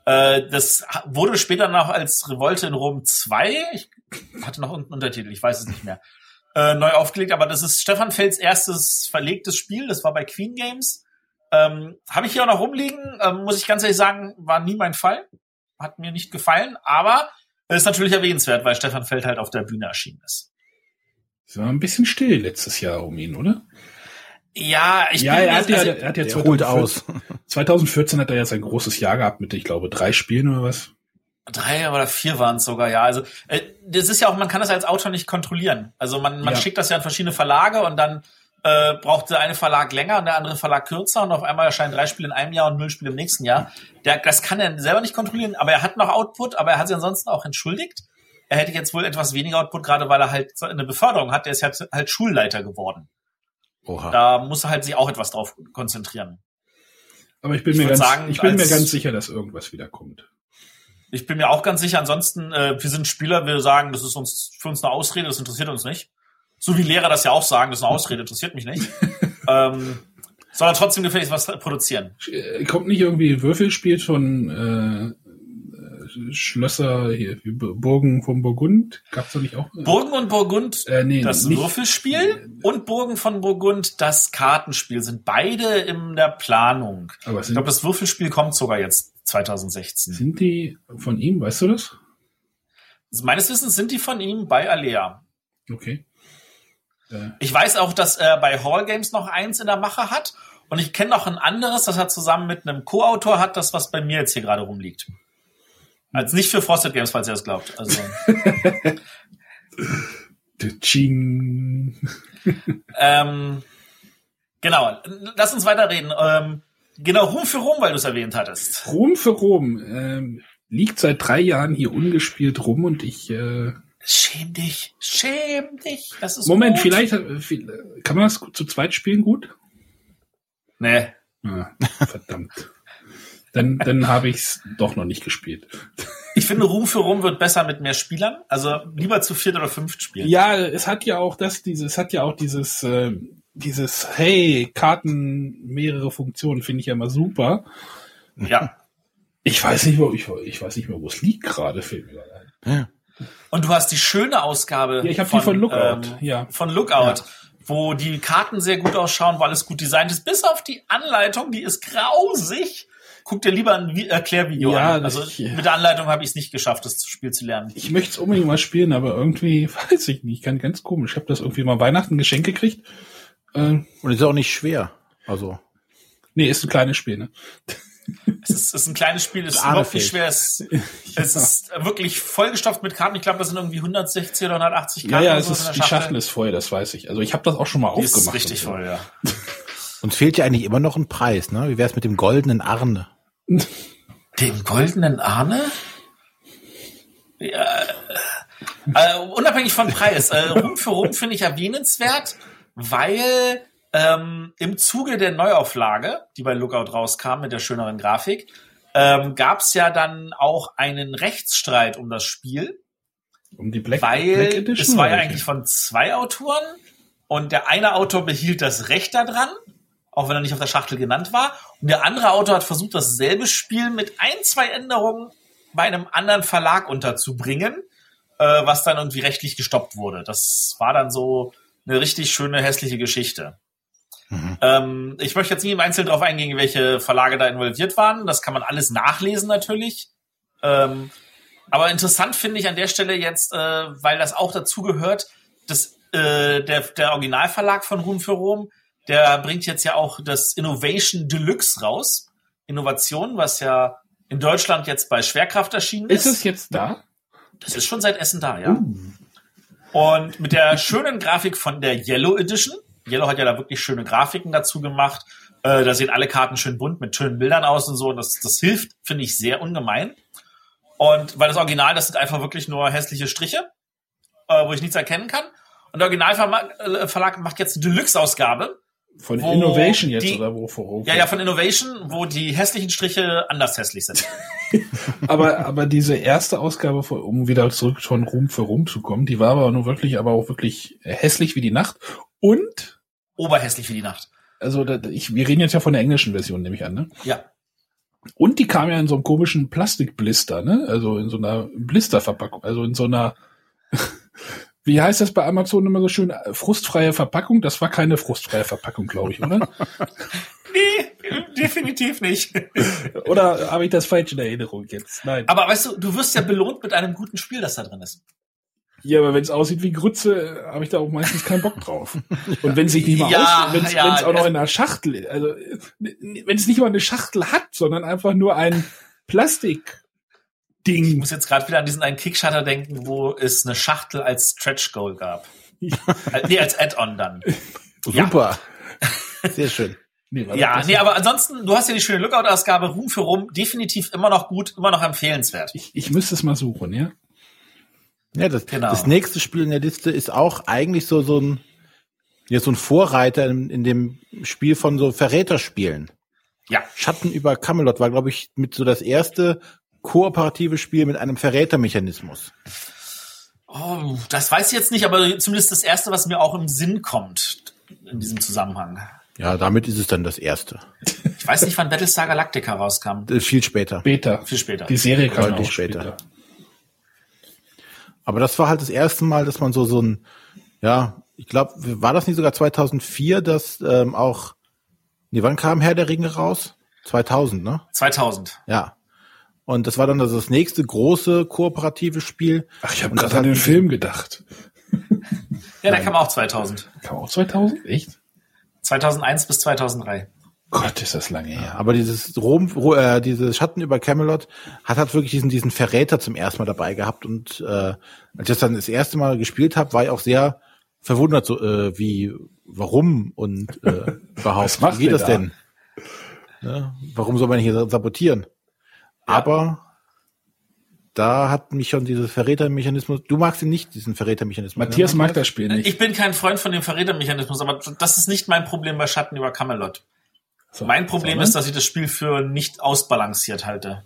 Speaker 3: Äh, das wurde später noch als Revolte in Rom 2, ich hatte noch unten Untertitel, ich weiß es nicht mehr, äh, neu aufgelegt, aber das ist Stefan Felds erstes verlegtes Spiel, das war bei Queen Games. Ähm, Habe ich hier auch noch rumliegen, ähm, muss ich ganz ehrlich sagen, war nie mein Fall. Hat mir nicht gefallen, aber ist natürlich erwähnenswert, weil Stefan Feld halt auf der Bühne erschienen ist.
Speaker 2: Es war ein bisschen still letztes Jahr um ihn, oder?
Speaker 3: Ja, ich
Speaker 2: ja,
Speaker 3: bin
Speaker 2: er hat ja,
Speaker 3: also-
Speaker 2: er hat ja
Speaker 1: Der holt aus.
Speaker 2: 2014 hat er ja sein großes Jahr gehabt mit, ich glaube, drei Spielen oder was.
Speaker 3: Drei oder vier waren es sogar, ja. Also äh, das ist ja auch, man kann das als Autor nicht kontrollieren. Also man, man
Speaker 2: Ja.
Speaker 3: schickt das ja an verschiedene Verlage und dann äh, braucht der eine Verlag länger und der andere Verlag kürzer und auf einmal erscheinen drei Spiele in einem Jahr und null Spiele im nächsten Jahr. Der, das kann er selber nicht kontrollieren, aber er hat noch Output, aber er hat sich ansonsten auch entschuldigt. Er hätte jetzt wohl etwas weniger Output, gerade weil er halt eine Beförderung hat. Der ist halt, halt Schulleiter geworden.
Speaker 1: Oha.
Speaker 3: Da muss er halt sich auch etwas drauf konzentrieren.
Speaker 2: Aber ich bin
Speaker 3: Ich
Speaker 2: mir ganz,
Speaker 3: sagen,
Speaker 2: ich bin mir
Speaker 3: als-
Speaker 2: ganz sicher, dass irgendwas wieder kommt.
Speaker 3: Ich bin mir auch ganz sicher, ansonsten, äh, wir sind Spieler, wir sagen, das ist uns für uns eine Ausrede, das interessiert uns nicht. So wie Lehrer das ja auch sagen, das ist eine Ausrede, interessiert mich nicht. ähm, sondern trotzdem gefälligst was produzieren.
Speaker 2: Äh, Kommt nicht irgendwie Würfelspiel von äh, äh, Schlösser hier, Burgen von Burgund? Gab's da nicht auch?
Speaker 3: Burgen und Burgund,
Speaker 2: Äh, nee,
Speaker 3: das
Speaker 2: nicht-
Speaker 3: Würfelspiel und Burgen von Burgund, das Kartenspiel, sind beide in der Planung.
Speaker 2: Aber
Speaker 3: Ich glaube, das Würfelspiel kommt sogar jetzt 2016.
Speaker 2: sind die von ihm, weißt du das?
Speaker 3: Meines Wissens sind die von ihm bei Alea.
Speaker 2: Okay. Äh,
Speaker 3: Ich weiß auch, dass er bei Hall Games noch eins in der Mache hat. Und ich kenne noch ein anderes, das er zusammen mit einem Co-Autor hat, das was bei mir jetzt hier gerade rumliegt. Als nicht für Frosted Games, falls ihr das glaubt. Also, ähm, genau. Lass uns weiterreden. Ähm, genau, Ruhm für Ruhm, weil du es erwähnt hattest.
Speaker 2: Rom für Rom ähm, liegt seit drei Jahren hier ungespielt rum und ich äh,
Speaker 3: Schäm dich, schäm dich. Das ist
Speaker 2: Moment,
Speaker 3: gut.
Speaker 2: vielleicht äh, viel- kann man das zu zweit spielen gut?
Speaker 3: Nee.
Speaker 2: Ah, verdammt. dann dann habe ich es doch noch nicht gespielt.
Speaker 3: Ich finde, Ruhm für Ruhm wird besser mit mehr Spielern. Also lieber zu viert oder fünft spielen.
Speaker 2: Ja, es hat ja auch das, dieses, es hat ja auch dieses, äh, dieses, hey, Karten, mehrere Funktionen, finde ich ja immer super.
Speaker 3: ja.
Speaker 2: Ich weiß nicht, wo, ich, ich weiß nicht mehr, wo es liegt gerade, fällt mir gerade ein.
Speaker 1: Ja.
Speaker 3: Und du hast die schöne Ausgabe.
Speaker 2: Ja, ich habe die von Lookout,
Speaker 3: ähm,
Speaker 2: ja.
Speaker 3: Von Lookout, wo die Karten sehr gut ausschauen, wo alles gut designt ist. Bis auf die Anleitung, die ist grausig. guck dir lieber ein Vi- Erklärvideo
Speaker 2: Ja,
Speaker 3: an.
Speaker 2: das-
Speaker 3: Also
Speaker 2: ja.
Speaker 3: mit der Anleitung habe ich es nicht geschafft, das Spiel zu lernen.
Speaker 2: Ich möchte es unbedingt mal spielen, aber irgendwie weiß ich nicht. Ganz, ganz komisch. Ich habe das irgendwie mal Weihnachten Geschenk gekriegt. Äh,
Speaker 1: Und ist auch nicht schwer. Also,
Speaker 2: nee, ist ein kleines Spiel, ne?
Speaker 3: Es ist, es ist ein kleines Spiel, es ist überhaupt nicht schwer. Es, es ist wirklich vollgestopft mit Karten. Ich glaube, das sind irgendwie 160 oder 180
Speaker 2: Ja,
Speaker 3: Karten.
Speaker 2: ja,
Speaker 3: oder
Speaker 2: es
Speaker 3: so
Speaker 2: ist, die Schachtel ist voll, das weiß ich. Also ich habe das auch schon mal
Speaker 3: Die ist
Speaker 2: aufgemacht.
Speaker 3: richtig
Speaker 2: und so.
Speaker 3: voll, ja.
Speaker 1: uns fehlt ja eigentlich immer noch ein Preis, ne? Wie wär's mit dem goldenen Arne?
Speaker 3: Den goldenen Arne? Ja, äh, unabhängig von Preis. Äh, Rum für Rum finde ich erwähnenswert, weil ähm, im Zuge der Neuauflage, die bei Lookout rauskam mit der schöneren Grafik, ähm, gab es ja dann auch einen Rechtsstreit um das Spiel,
Speaker 2: Um die Black,
Speaker 3: weil
Speaker 2: Black Edition.
Speaker 3: es war ja eigentlich von zwei Autoren und der eine Autor behielt das Recht daran, auch wenn er nicht auf der Schachtel genannt war. Und der andere Autor hat versucht, dasselbe Spiel mit ein, zwei Änderungen bei einem anderen Verlag unterzubringen, äh, was dann irgendwie rechtlich gestoppt wurde. Das war dann so eine richtig schöne, hässliche Geschichte.
Speaker 1: Mhm.
Speaker 3: Ähm, ich möchte jetzt nie im Einzelnen darauf eingehen, welche Verlage da involviert waren. Das kann man alles nachlesen natürlich. Ähm, aber interessant finde ich an der Stelle jetzt, äh, weil das auch dazu gehört, dass äh, der, der Originalverlag von Ruhm für Rom, der bringt jetzt ja auch das Innovation Deluxe raus. Innovation, was ja in Deutschland jetzt bei Schwerkraft erschienen ist.
Speaker 2: Ist es jetzt da?
Speaker 3: Das ist schon seit Essen da, ja. Und mit der schönen Grafik von der Yellow Edition. Yellow hat ja da wirklich schöne Grafiken dazu gemacht. Äh, da sehen alle Karten schön bunt mit schönen Bildern aus und so. Und das, das hilft, finde ich, sehr ungemein. Und weil das Original, das sind einfach wirklich nur hässliche Striche, äh, wo ich nichts erkennen kann. Und der Originalverlag äh, macht jetzt eine Deluxe-Ausgabe.
Speaker 2: Von Innovation jetzt
Speaker 3: die-
Speaker 2: oder wo vor
Speaker 3: Ja, ja, von Innovation, wo die hässlichen Striche anders hässlich sind.
Speaker 2: aber, aber diese erste Ausgabe, von- um wieder zurück von Ruhm für Ruhm zu kommen, die war aber nur wirklich, aber auch wirklich hässlich wie die Nacht. Und,
Speaker 3: Oberhässlich wie die Nacht.
Speaker 2: also da, ich, wir reden jetzt ja von der englischen Version, nehme ich an, ne?
Speaker 3: Ja.
Speaker 2: Und die kam ja in so einem komischen Plastikblister, ne? Also in so einer Blisterverpackung, also in so einer, wie heißt das bei Amazon immer so schön, frustfreie Verpackung? Das war keine frustfreie Verpackung, glaube ich, oder?
Speaker 3: Nee, definitiv nicht.
Speaker 2: oder habe ich das falsch in Erinnerung jetzt? Nein.
Speaker 3: Aber weißt du, du wirst ja belohnt mit einem guten Spiel, das da drin ist.
Speaker 2: Ja, aber wenn es aussieht wie Grütze, habe ich da auch meistens keinen Bock drauf. Und wenn sich nicht mal
Speaker 3: Ja,
Speaker 2: aus, wenn es
Speaker 3: ja,
Speaker 2: auch noch in einer Schachtel, also wenn es nicht mal eine Schachtel hat, sondern einfach nur ein Plastik
Speaker 3: Ich
Speaker 2: Ding.
Speaker 3: muss jetzt gerade wieder an diesen einen Kickstarter denken, wo es eine Schachtel als Stretch Goal gab. Äh, nee, als Add-on dann. Ja.
Speaker 1: Super. Sehr schön.
Speaker 2: Nee,
Speaker 3: Ja, nee, aber ansonsten, du hast ja die schöne Lookout-Ausgabe, Ruhm für Rum, definitiv immer noch gut, immer noch empfehlenswert.
Speaker 2: ich, ich müsste es mal suchen, ja.
Speaker 1: Ja, das,
Speaker 3: Genau.
Speaker 1: das nächste Spiel in der Liste ist auch eigentlich so, so ein, ja, so ein Vorreiter in, in dem Spiel von so Verräterspielen.
Speaker 3: Ja.
Speaker 1: Schatten über Camelot war, glaube ich, mit so das erste kooperative Spiel mit einem Verrätermechanismus.
Speaker 3: Oh, das weiß ich jetzt nicht, aber zumindest das erste, was mir auch im Sinn kommt in diesem Zusammenhang.
Speaker 1: Ja, damit ist es dann das erste.
Speaker 3: Ich weiß nicht, wann Battlestar Galactica rauskam.
Speaker 1: Ist viel später.
Speaker 2: Später.
Speaker 3: Viel später.
Speaker 2: Die Serie kam auch
Speaker 1: später.
Speaker 2: später.
Speaker 1: Aber das war halt das erste Mal, dass man so so ein, ja, ich glaube, war das nicht sogar 2004, dass ähm, auch, nee, wann kam Herr der Ringe raus? 2000, ne?
Speaker 3: 2000.
Speaker 1: Ja. Und das war dann also das nächste große kooperative Spiel.
Speaker 2: Ach, ich habe gerade an den Film gedacht.
Speaker 3: Ja, der kam auch 2000.
Speaker 2: Kam auch 2000? Echt?
Speaker 3: 2001 bis 2003.
Speaker 2: Gott, ist das lange her.
Speaker 1: Aber dieses Rom, Ro- äh, diese Schatten über Camelot hat halt wirklich diesen diesen Verräter zum ersten Mal dabei gehabt und äh, als ich das dann das erste Mal gespielt habe, war ich auch sehr verwundert, so äh, wie warum und äh, überhaupt wie geht das
Speaker 2: da?
Speaker 1: denn? Ja, warum soll man hier sabotieren? Aber da hat mich schon dieses Verrätermechanismus. Du magst ihn nicht, diesen Verrätermechanismus.
Speaker 2: Matthias
Speaker 1: ne?
Speaker 2: mag das Spiel nicht.
Speaker 3: Ich bin kein Freund von dem Verrätermechanismus, aber das ist nicht mein Problem bei Schatten über Camelot.
Speaker 2: So,
Speaker 3: Mein Problem
Speaker 2: sondern?
Speaker 3: ist, dass ich das Spiel für nicht ausbalanciert halte.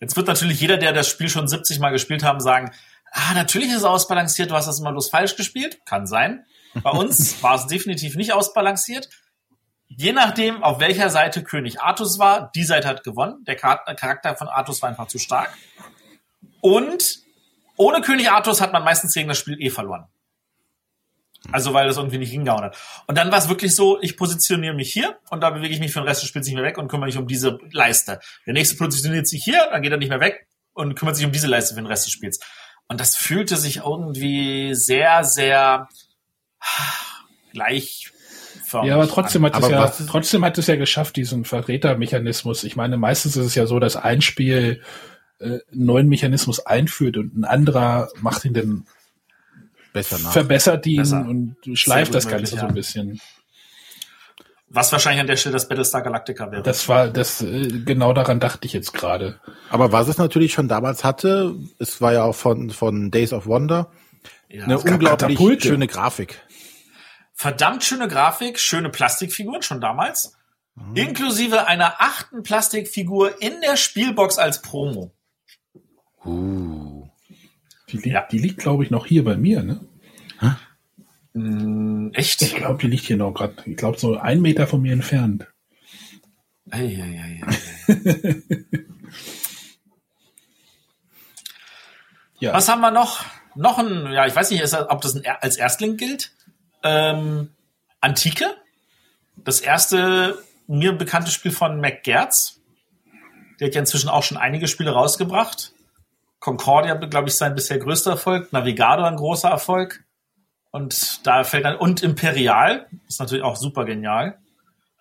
Speaker 3: Jetzt wird natürlich jeder, der das Spiel schon 70 Mal gespielt haben, sagen, ah, natürlich ist es ausbalanciert, du hast das immer bloß falsch gespielt. Kann sein. Bei uns war es definitiv nicht ausbalanciert. Je nachdem, auf welcher Seite König Artus war, die Seite hat gewonnen. Der Char- Charakter von Artus war einfach zu stark. Und ohne König Artus hat man meistens gegen das Spiel eh verloren. Also weil das irgendwie nicht hingehauen hat. Und dann war es wirklich so, ich positioniere mich hier und da bewege ich mich für den Rest des Spiels nicht mehr weg und kümmere mich um diese Leiste. Der nächste positioniert sich hier, dann geht er nicht mehr weg und kümmert sich um diese Leiste für den Rest des Spiels. Und das fühlte sich irgendwie sehr, sehr gleichförmig
Speaker 2: Ja, aber trotzdem hat, es ja,
Speaker 1: was-
Speaker 2: trotzdem hat es ja geschafft, diesen Verrätermechanismus. Ich meine, meistens ist es ja so, dass ein Spiel äh, einen neuen Mechanismus einführt und ein anderer macht ihn dann. Verbessert ihn
Speaker 3: Besser.
Speaker 2: und schleift das
Speaker 3: möglich,
Speaker 2: Ganze so ein bisschen.
Speaker 3: Was wahrscheinlich an der Stelle das Battlestar Galactica wäre.
Speaker 2: Das war, das, äh, genau daran dachte ich jetzt gerade.
Speaker 1: Aber was es natürlich schon damals hatte, es war ja auch von, von Days of Wonder,
Speaker 3: ja.
Speaker 1: eine unglaublich
Speaker 2: Katapulte.
Speaker 1: schöne Grafik.
Speaker 3: Verdammt schöne Grafik, schöne Plastikfiguren schon damals.
Speaker 2: Mhm.
Speaker 3: Inklusive einer achten Plastikfigur in der Spielbox als Promo.
Speaker 1: Uh.
Speaker 2: Die, liegt,
Speaker 3: Ja.
Speaker 2: die liegt, glaube ich, noch hier bei mir, ne?
Speaker 3: Hm, echt?
Speaker 2: Ich glaube, die liegt hier noch gerade. Ich glaube, so ein Meter von mir entfernt.
Speaker 3: Ei, ei, ei, ei.
Speaker 2: Ja.
Speaker 3: Was haben wir noch? Noch ein, ja, ich weiß nicht, ob das ein, als Erstling gilt. Ähm, Antike. Das erste mir bekannte Spiel von Mac Gertz. Der hat ja inzwischen auch schon einige Spiele rausgebracht. Concordia, glaube ich, sein bisher größter Erfolg. Navigator ein großer Erfolg. Und da fällt dann, und Imperial, ist natürlich auch super genial.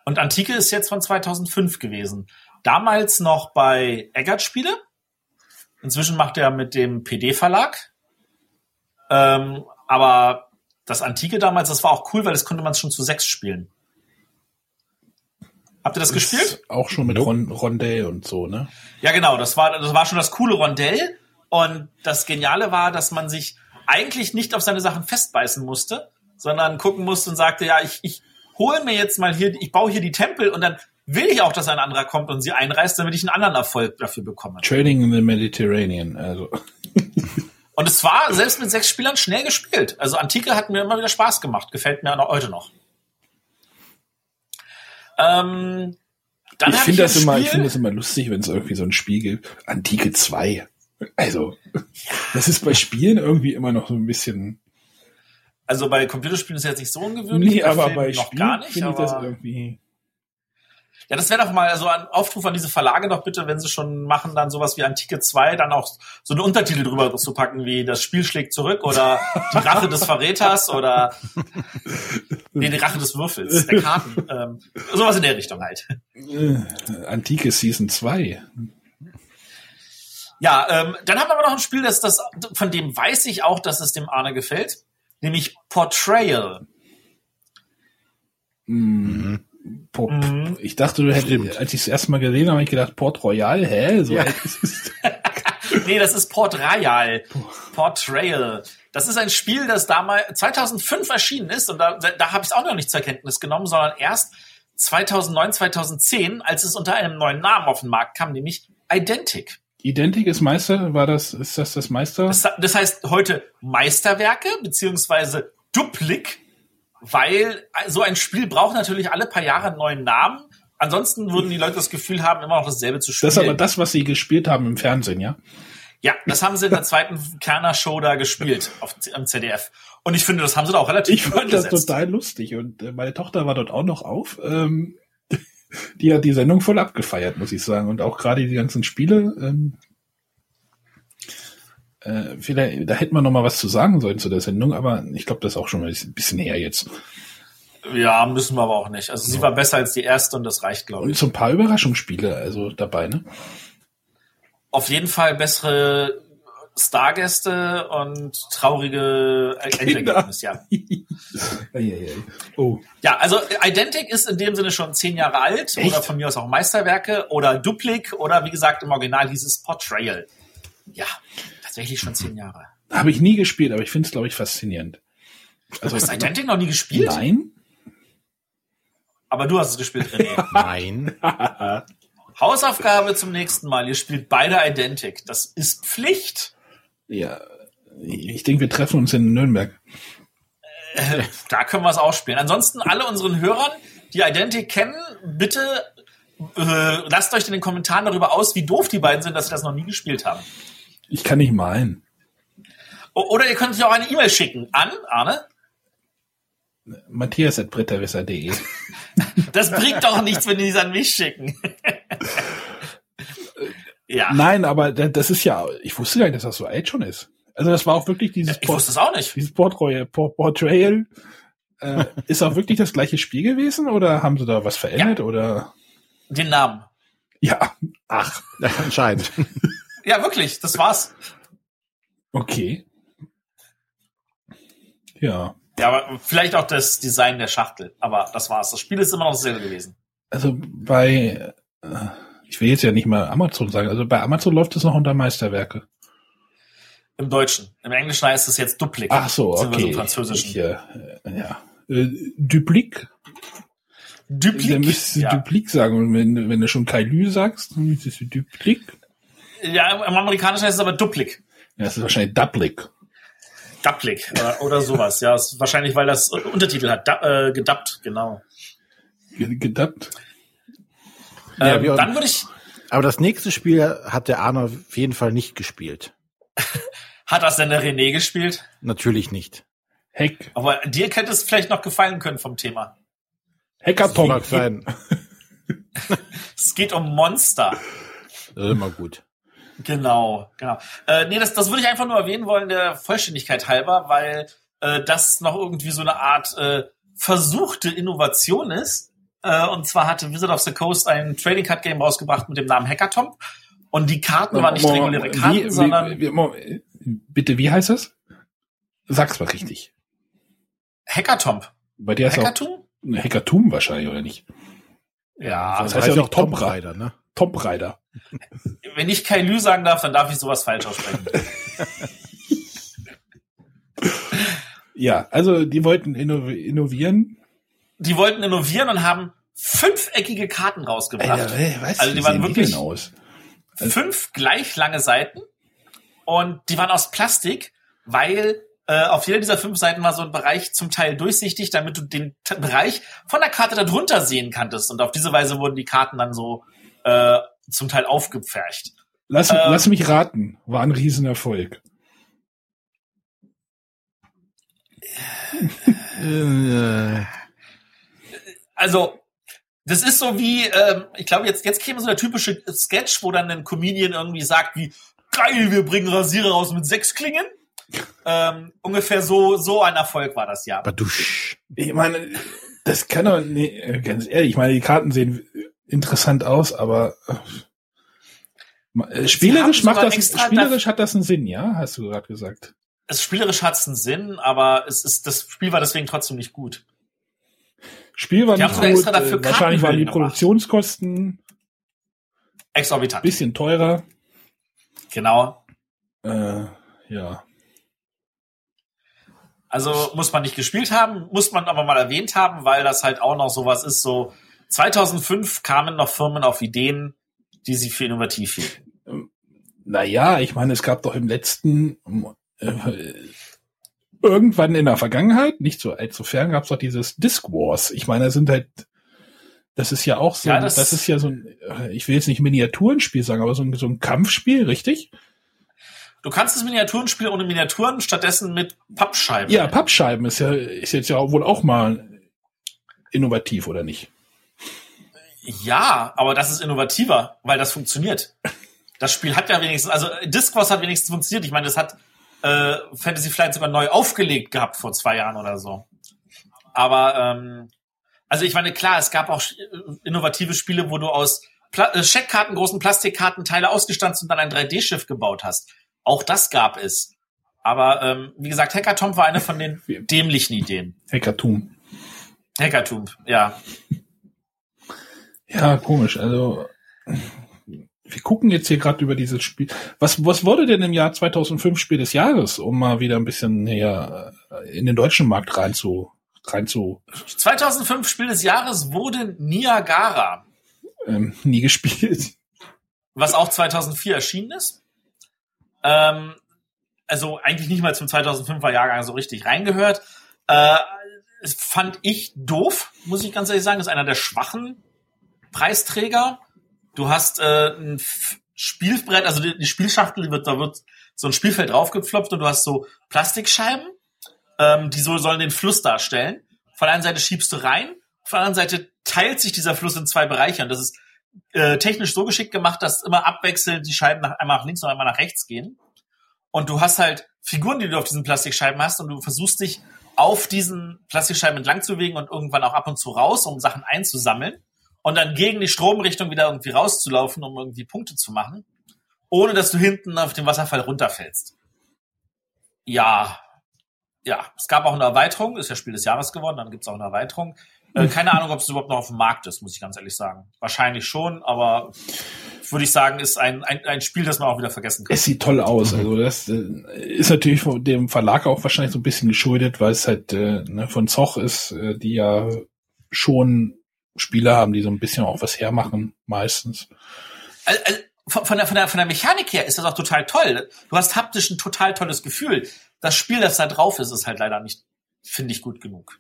Speaker 3: Und Antike ist jetzt von 2005 gewesen. Damals noch bei Eggert Spiele. Inzwischen macht er mit dem PD-Verlag. Ähm, aber das Antike damals, das war auch cool, weil das konnte man schon zu sechs spielen. Habt ihr das gespielt?
Speaker 2: Ist Auch schon mit
Speaker 1: Nope.
Speaker 2: Rondell und so, ne?
Speaker 3: Ja, genau. Das war, das war schon das coole Rondell. Und das Geniale war, dass man sich eigentlich nicht auf seine Sachen festbeißen musste, sondern gucken musste und sagte, ja, ich, ich hole mir jetzt mal hier, ich baue hier die Tempel und dann will ich auch, dass ein anderer kommt und sie einreißt, damit ich einen anderen Erfolg dafür bekomme.
Speaker 2: Trading in the Mediterranean, also.
Speaker 3: Und es war selbst mit sechs Spielern schnell gespielt. Also Antike hat mir immer wieder Spaß gemacht. Gefällt mir auch heute noch. Ähm,
Speaker 2: ich finde das immer, ich finde das immer lustig, wenn es irgendwie so ein Spiel gibt. Antike 2. Also, das ist bei Spielen irgendwie immer noch so ein bisschen,
Speaker 3: Also bei Computerspielen ist es jetzt nicht so ungewöhnlich.
Speaker 2: nee, aber bei
Speaker 3: noch
Speaker 2: Spielen
Speaker 3: gar nicht.
Speaker 2: finde ich das irgendwie,
Speaker 3: Ja, das wäre doch mal so ein Aufruf an diese Verlage doch bitte, wenn sie schon machen, dann sowas wie Antike 2, dann auch so eine Untertitel drüber zu packen, wie das Spiel schlägt zurück oder die Rache des Verräters oder nee, die Rache des Würfels, der Karten. Ähm, sowas in der Richtung halt.
Speaker 2: äh, Antike Season 2.
Speaker 3: Ja, ähm, dann haben wir aber noch ein Spiel, das, das, von dem weiß ich auch, dass es dem Arne gefällt, nämlich Portrayal.
Speaker 2: Mhm. Pop.
Speaker 3: Mhm.
Speaker 2: Ich dachte, du hättest, als ich es erstmal gesehen habe, habe ich gedacht, Port Royal, hä? So,
Speaker 3: Ja.
Speaker 2: das ist-
Speaker 3: Nee, das ist Port Royal. Portrayal. Das ist ein Spiel, das damals 2005 erschienen ist und da, da habe ich es auch noch nicht zur Kenntnis genommen, sondern erst 2009, 2010, als es unter einem neuen Namen auf den Markt kam, nämlich Identic.
Speaker 2: Identic ist Meister, war das, ist das das Meister?
Speaker 3: Das, das heißt heute Meisterwerke beziehungsweise Duplik, weil so ein Spiel braucht natürlich alle paar Jahre einen neuen Namen. Ansonsten würden die Leute das Gefühl haben, immer noch dasselbe zu spielen.
Speaker 2: Das ist aber das, was sie gespielt haben im Fernsehen, ja?
Speaker 3: Ja, das haben sie in der zweiten Kerner Show da gespielt auf, am ZDF. Und ich finde, das haben sie da auch relativ
Speaker 2: Ich fand das total lustig und äh, meine Tochter war dort auch noch auf. Ähm, die hat die Sendung voll abgefeiert, muss ich sagen. Und auch gerade die ganzen Spiele. Ähm, äh, vielleicht, da hätten wir noch mal was zu sagen sollen zu der Sendung, aber ich glaube, das ist auch schon ein bisschen her jetzt.
Speaker 3: Ja, müssen wir aber auch nicht. Also sie war besser als die erste und das reicht, glaube
Speaker 2: Und
Speaker 3: ich.
Speaker 2: so ein paar Überraschungsspiele also dabei, ne?
Speaker 3: Auf jeden Fall bessere Stargäste und traurige Endergebnisse, ja.
Speaker 2: Oh,
Speaker 3: Ja, also Identic ist in dem Sinne schon zehn Jahre alt
Speaker 2: Echt?
Speaker 3: oder von mir aus auch Meisterwerke oder Duplik oder wie gesagt im Original hieß es Portrayal. Ja, tatsächlich schon zehn Jahre.
Speaker 2: habe ich nie gespielt, aber ich finde es, glaube ich, faszinierend.
Speaker 3: Du hast Identic noch nie gespielt?
Speaker 2: Nein?
Speaker 3: Aber du hast es gespielt, René.
Speaker 1: Nein.
Speaker 3: Hausaufgabe zum nächsten Mal. Ihr spielt beide Identic. Das ist Pflicht.
Speaker 2: Ja, ich denke, wir treffen uns in Nürnberg.
Speaker 3: Äh, da können wir es auch spielen. Ansonsten alle unseren Hörern, die Identic kennen, bitte äh, lasst euch in den Kommentaren darüber aus, wie doof die beiden sind, dass sie das noch nie gespielt haben.
Speaker 2: Ich kann nicht malen.
Speaker 3: O oder ihr könnt euch auch eine E-Mail schicken an, Arne,
Speaker 2: Matthias at britterwisser.de.
Speaker 3: Das bringt doch nichts, wenn die es an mich schicken.
Speaker 2: Ja. Nein, aber das ist ja, ich wusste gar nicht, dass das so alt schon ist. Also das war auch wirklich dieses
Speaker 3: ich wusste es auch nicht.
Speaker 2: Dieses Portrait, Portrayal. Äh, ist auch wirklich das gleiche Spiel gewesen oder haben sie da was verändert ja. oder?
Speaker 3: Den Namen.
Speaker 2: Ja, ach,
Speaker 1: anscheinend.
Speaker 3: ja, wirklich, das war's.
Speaker 2: Okay. Ja.
Speaker 3: Ja, aber vielleicht auch das Design der Schachtel. Aber das war's. Das Spiel ist immer noch dasselbe gewesen.
Speaker 2: Also bei, äh, ich will jetzt ja nicht mal Amazon sagen, also bei Amazon läuft es noch unter Meisterwerke.
Speaker 3: Im Deutschen. Im Englischen heißt es jetzt Duplik.
Speaker 2: Ach so, okay.
Speaker 3: Im Französischen.
Speaker 2: Ich, äh, ja. Äh, Duplik?
Speaker 3: Duplik?
Speaker 2: Dann müsstest du ja. Duplik sagen. Und wenn, wenn du schon Kailü sagst, dann müsstest du Duplik.
Speaker 3: Ja, im Amerikanischen heißt es aber Duplik.
Speaker 2: Ja, das ist wahrscheinlich Duplik.
Speaker 3: Dublik oder, oder sowas. Ja, ist wahrscheinlich, weil das Untertitel hat. Da, äh, gedubbt, genau.
Speaker 2: Gedubbt?
Speaker 3: Ähm, ja, dann würde ich.
Speaker 1: Aber das nächste Spiel hat der Arno auf jeden Fall nicht gespielt.
Speaker 3: hat das denn der René gespielt?
Speaker 1: Natürlich nicht.
Speaker 2: Heck.
Speaker 3: Aber dir könnte es vielleicht noch gefallen können vom Thema.
Speaker 2: Hackathon. Mag sein.
Speaker 3: es geht um Monster.
Speaker 1: Das ist immer gut.
Speaker 3: Genau, genau. Äh, nee, das, das würde ich einfach nur erwähnen wollen, der Vollständigkeit halber, weil äh, das noch irgendwie so eine Art äh, versuchte Innovation ist. Äh, und zwar hatte Wizard of the Coast ein Trading Card Game rausgebracht mit dem Namen Hackathon. Und die Karten waren nicht reguläre Karten, wie, sondern.
Speaker 2: Wie, bitte, wie heißt es? Sag's mal richtig.
Speaker 3: Hackathon.
Speaker 2: Bei dir ist Hackathon? Hackathon wahrscheinlich, oder nicht?
Speaker 3: Ja,
Speaker 2: das heißt, heißt ja auch Tomb Raider, ne? Tomb Raider.
Speaker 3: Wenn ich Kailü sagen darf, dann darf ich sowas falsch aussprechen.
Speaker 2: ja, also die wollten innovieren.
Speaker 3: Die wollten innovieren und haben fünfeckige Karten rausgebracht.
Speaker 2: Ey, ey,
Speaker 3: also die waren wirklich
Speaker 2: aus?
Speaker 3: Also fünf gleich lange Seiten und die waren aus Plastik, weil äh, auf jeder dieser fünf Seiten war so ein Bereich zum Teil durchsichtig, damit du den T Bereich von der Karte darunter sehen kanntest. Und auf diese Weise wurden die Karten dann so äh, zum Teil aufgepfercht.
Speaker 2: Lass, ähm, lass mich raten, war ein Riesenerfolg.
Speaker 3: Also, das ist so wie, ähm, ich glaube, jetzt, jetzt käme so der typische Sketch, wo dann ein Comedian irgendwie sagt, wie, geil, wir bringen Rasierer raus mit sechs Klingen. Ähm, ungefähr so, so ein Erfolg war das ja.
Speaker 2: Badusch. Ich meine, das kann doch, nee, ganz ehrlich, ich meine, die Karten sehen interessant aus, aber äh, spielerisch macht das, spielerisch hat das einen Sinn, ja? Hast du gerade gesagt.
Speaker 3: Es spielerisch hat es einen Sinn, aber es ist, das Spiel war deswegen trotzdem nicht gut.
Speaker 2: Spiel war die nicht gut, äh, wahrscheinlich waren die Produktionskosten
Speaker 3: exorbitant.
Speaker 2: Bisschen teurer.
Speaker 3: Genau.
Speaker 2: Äh, ja.
Speaker 3: Also muss man nicht gespielt haben, muss man aber mal erwähnt haben, weil das halt auch noch sowas ist, so 2005 kamen noch Firmen auf Ideen, die sie für innovativ hielten.
Speaker 2: Naja, ich meine, es gab doch im letzten, äh, irgendwann in der Vergangenheit, nicht so allzu fern, gab es doch dieses Disc Wars. Ich meine, da sind halt, das ist ja auch so, ja, das, das, ist ja so ein, äh, ich will jetzt nicht Miniaturenspiel sagen, aber so ein, so ein Kampfspiel, richtig?
Speaker 3: Du kannst das Miniaturenspiel ohne Miniaturen stattdessen mit Pappscheiben.
Speaker 2: Ja, Pappscheiben ist ja, ist jetzt ja wohl auch mal innovativ, oder nicht?
Speaker 3: Ja, aber das ist innovativer, weil das funktioniert. Das Spiel hat ja wenigstens, also Discworld hat wenigstens funktioniert. Ich meine, das hat äh, Fantasy Flight sogar neu aufgelegt gehabt vor zwei Jahren oder so. Aber ähm, also ich meine, klar, es gab auch innovative Spiele, wo du aus Pla äh, Scheckkarten, großen Plastikkarten Teile ausgestanzt und dann ein 3D-Schiff gebaut hast. Auch das gab es. Aber ähm, wie gesagt, Hackathon war eine von den dämlichen Ideen.
Speaker 2: Hackathon.
Speaker 3: Hackathon, ja.
Speaker 2: Ja, komisch. Also wir gucken jetzt hier gerade über dieses Spiel. Was, was wurde denn im Jahr 2005 Spiel des Jahres, um mal wieder ein bisschen näher äh, in den deutschen Markt rein zu, rein zu
Speaker 3: 2005 Spiel des Jahres wurde Niagara.
Speaker 2: Ähm, nie gespielt.
Speaker 3: Was auch 2004 erschienen ist. Ähm, also eigentlich nicht mal zum 2005er Jahrgang so richtig reingehört. Äh, fand ich doof, muss ich ganz ehrlich sagen. Das ist einer der schwachen Preisträger. Du hast äh, ein Spielbrett, also die, die Spielschachtel, wird, da wird so ein Spielfeld draufgepflopft und du hast so Plastikscheiben, ähm, die so sollen den Fluss darstellen. Von der einen Seite schiebst du rein, von der anderen Seite teilt sich dieser Fluss in zwei Bereiche und das ist äh, technisch so geschickt gemacht, dass immer abwechselnd die Scheiben nach, einmal nach links und einmal nach rechts gehen. Und du hast halt Figuren, die du auf diesen Plastikscheiben hast und du versuchst dich auf diesen Plastikscheiben entlang zu bewegen und irgendwann auch ab und zu raus, um Sachen einzusammeln und dann gegen die Stromrichtung wieder irgendwie rauszulaufen, um irgendwie Punkte zu machen, ohne dass du hinten auf dem Wasserfall runterfällst. Ja, ja, es gab auch eine Erweiterung, ist ja Spiel des Jahres geworden, dann gibt's auch eine Erweiterung. Äh, keine Ahnung, ob es überhaupt noch auf dem Markt ist, muss ich ganz ehrlich sagen. Wahrscheinlich schon, aber würde ich sagen, ist ein, ein, ein Spiel, das man auch wieder vergessen kann.
Speaker 2: Es sieht toll aus. Also das äh, ist natürlich von dem Verlag auch wahrscheinlich so ein bisschen geschuldet, weil es halt äh, ne, von Zoch ist, äh, die ja schon Spiele haben, die so ein bisschen auch was hermachen, meistens.
Speaker 3: Also, also, von, der, von, der, von der Mechanik her ist das auch total toll. Du hast haptisch ein total tolles Gefühl. Das Spiel, das da drauf ist, ist halt leider nicht, finde ich, gut genug.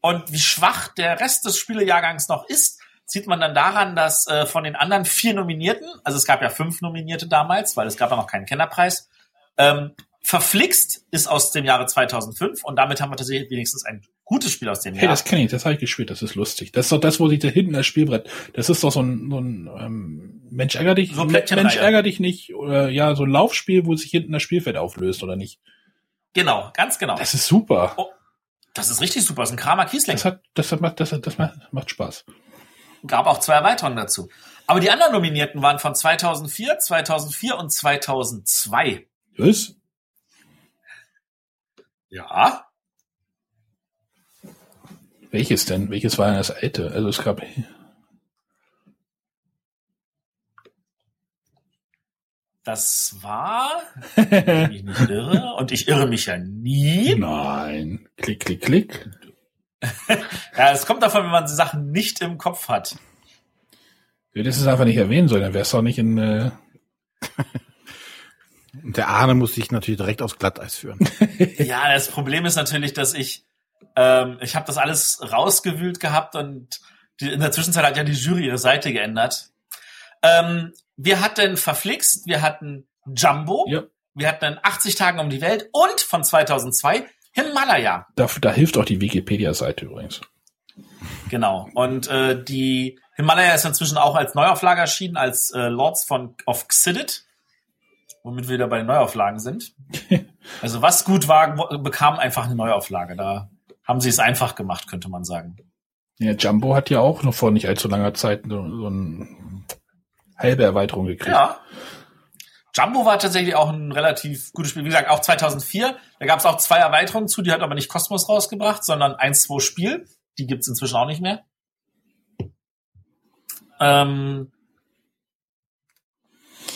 Speaker 3: Und wie schwach der Rest des Spielejahrgangs noch ist, sieht man dann daran, dass äh, von den anderen vier Nominierten, also es gab ja fünf Nominierte damals, weil es gab ja noch keinen Kennerpreis, ähm, Verflixt ist aus dem Jahre 2005 und damit haben wir tatsächlich wenigstens ein gutes Spiel aus dem
Speaker 2: hey,
Speaker 3: Jahr.
Speaker 2: das kenne ich, das habe ich gespielt, das ist lustig. Das ist doch das, wo sich da hinten das Spielbrett, das ist doch so ein, so ein ähm, Mensch ärger dich,
Speaker 3: So
Speaker 2: Mensch ärger dich nicht, oder ja, so ein Laufspiel, wo sich hinten das Spielfeld auflöst, oder nicht?
Speaker 3: Genau, ganz genau.
Speaker 2: Das ist super.
Speaker 3: Oh, das ist richtig super. Das ist ein Kramer Kiesling.
Speaker 2: Das hat, das hat, das, hat, das macht, macht Spaß.
Speaker 3: Gab auch zwei Erweiterungen dazu. Aber die anderen Nominierten waren von 2004, 2004 und 2002.
Speaker 2: Was?
Speaker 3: Ja.
Speaker 2: Welches denn? Welches war denn das alte? Also es gab,
Speaker 3: Das war, wenn ich mich nicht irre, und ich irre mich ja nie.
Speaker 2: nein. Klick, klick, klick.
Speaker 3: Ja, es kommt davon, wenn man Sachen nicht im Kopf hat.
Speaker 2: Du hättest es einfach nicht erwähnen sollen, dann wär's doch nicht in, äh,
Speaker 1: Und der Arne muss sich natürlich direkt aufs Glatteis führen.
Speaker 3: Ja, das Problem ist natürlich, dass ich, ähm, ich habe das alles rausgewühlt gehabt und die, in der Zwischenzeit hat ja die Jury ihre Seite geändert. Ähm, wir hatten Verflixt, wir hatten Jumbo,
Speaker 2: ja.
Speaker 3: wir hatten 80 Tagen um die Welt und von 2002 Himalaya.
Speaker 2: Da, da hilft auch die Wikipedia-Seite übrigens.
Speaker 3: Genau. Und äh, die Himalaya ist inzwischen auch als Neuauflage erschienen, als äh, Lords von of Xidit, womit wir wieder bei den Neuauflagen sind. Also was gut war, bekam einfach eine Neuauflage. Da haben sie es einfach gemacht, könnte man sagen.
Speaker 2: Ja, Jumbo hat ja auch noch vor nicht allzu langer Zeit so, eine halbe Erweiterung gekriegt.
Speaker 3: Ja. Jumbo war tatsächlich auch ein relativ gutes Spiel. Wie gesagt, auch 2004. Da gab es auch zwei Erweiterungen zu. Die hat aber nicht Cosmos rausgebracht, sondern 1-2 Spiel. Die gibt's inzwischen auch nicht mehr. Ähm,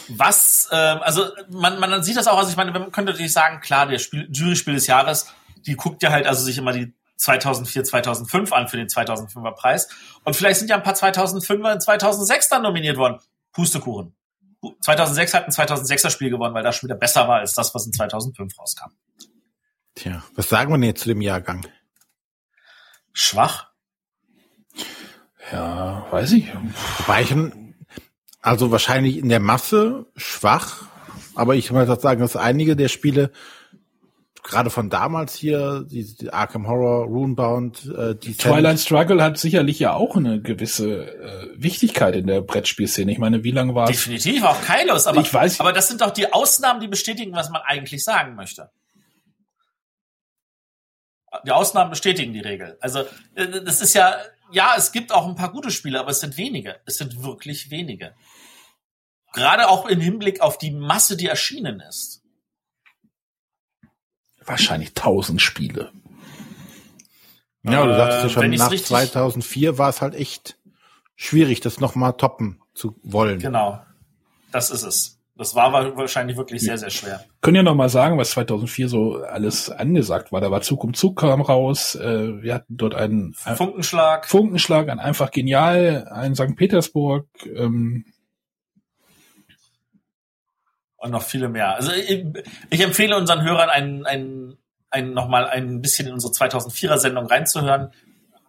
Speaker 3: was, ähm, also man, man sieht das auch, also ich meine, man könnte natürlich sagen, klar, der Spiel, Jury-Spiel des Jahres, die guckt ja halt also sich immer die 2004, 2005 an für den 2005er Preis. Und vielleicht sind ja ein paar 2005er und 2006 dann nominiert worden. Pustekuchen. 2006 hat ein 2006er Spiel gewonnen, weil das schon wieder besser war als das, was in 2005 rauskam.
Speaker 1: Tja, was sagen wir denn jetzt zu dem Jahrgang?
Speaker 3: Schwach.
Speaker 2: Ja, weiß ich.
Speaker 1: Ich, also wahrscheinlich in der Masse schwach, aber ich muss auch sagen, dass einige der Spiele, gerade von damals hier, die, die Arkham Horror, Runebound, äh, die
Speaker 2: Twilight Struggle hat sicherlich ja auch eine gewisse äh, Wichtigkeit in der Brettspielszene. Ich meine, wie lange war es?
Speaker 3: Definitiv auch Kailos, aber,
Speaker 2: Ich weiß-
Speaker 3: aber das sind doch die Ausnahmen, die bestätigen, was man eigentlich sagen möchte. Die Ausnahmen bestätigen die Regel. Also äh, das ist ja, ja, es gibt auch ein paar gute Spiele, aber es sind wenige. Es sind wirklich wenige. Gerade auch im Hinblick auf die Masse, die erschienen ist.
Speaker 2: Wahrscheinlich tausend Spiele.
Speaker 1: Ja, du sagtest ja
Speaker 3: Äh,
Speaker 1: schon, nach
Speaker 3: richtig-
Speaker 1: 2004 war es halt echt schwierig, das nochmal toppen zu wollen.
Speaker 3: Genau. Das ist es. Das war wa- wahrscheinlich wirklich sehr, sehr schwer.
Speaker 2: Können ja noch mal sagen, was 2004 so alles angesagt war. Da war Zug um Zug kam raus. Äh, wir hatten dort einen äh,
Speaker 3: Funkenschlag.
Speaker 2: Funkenschlag, ein einfach genial, ein St. Petersburg. Ähm,
Speaker 3: und noch viele mehr. Also ich, ich empfehle unseren Hörern einen, einen, einen nochmal ein bisschen in unsere 2004er Sendung reinzuhören.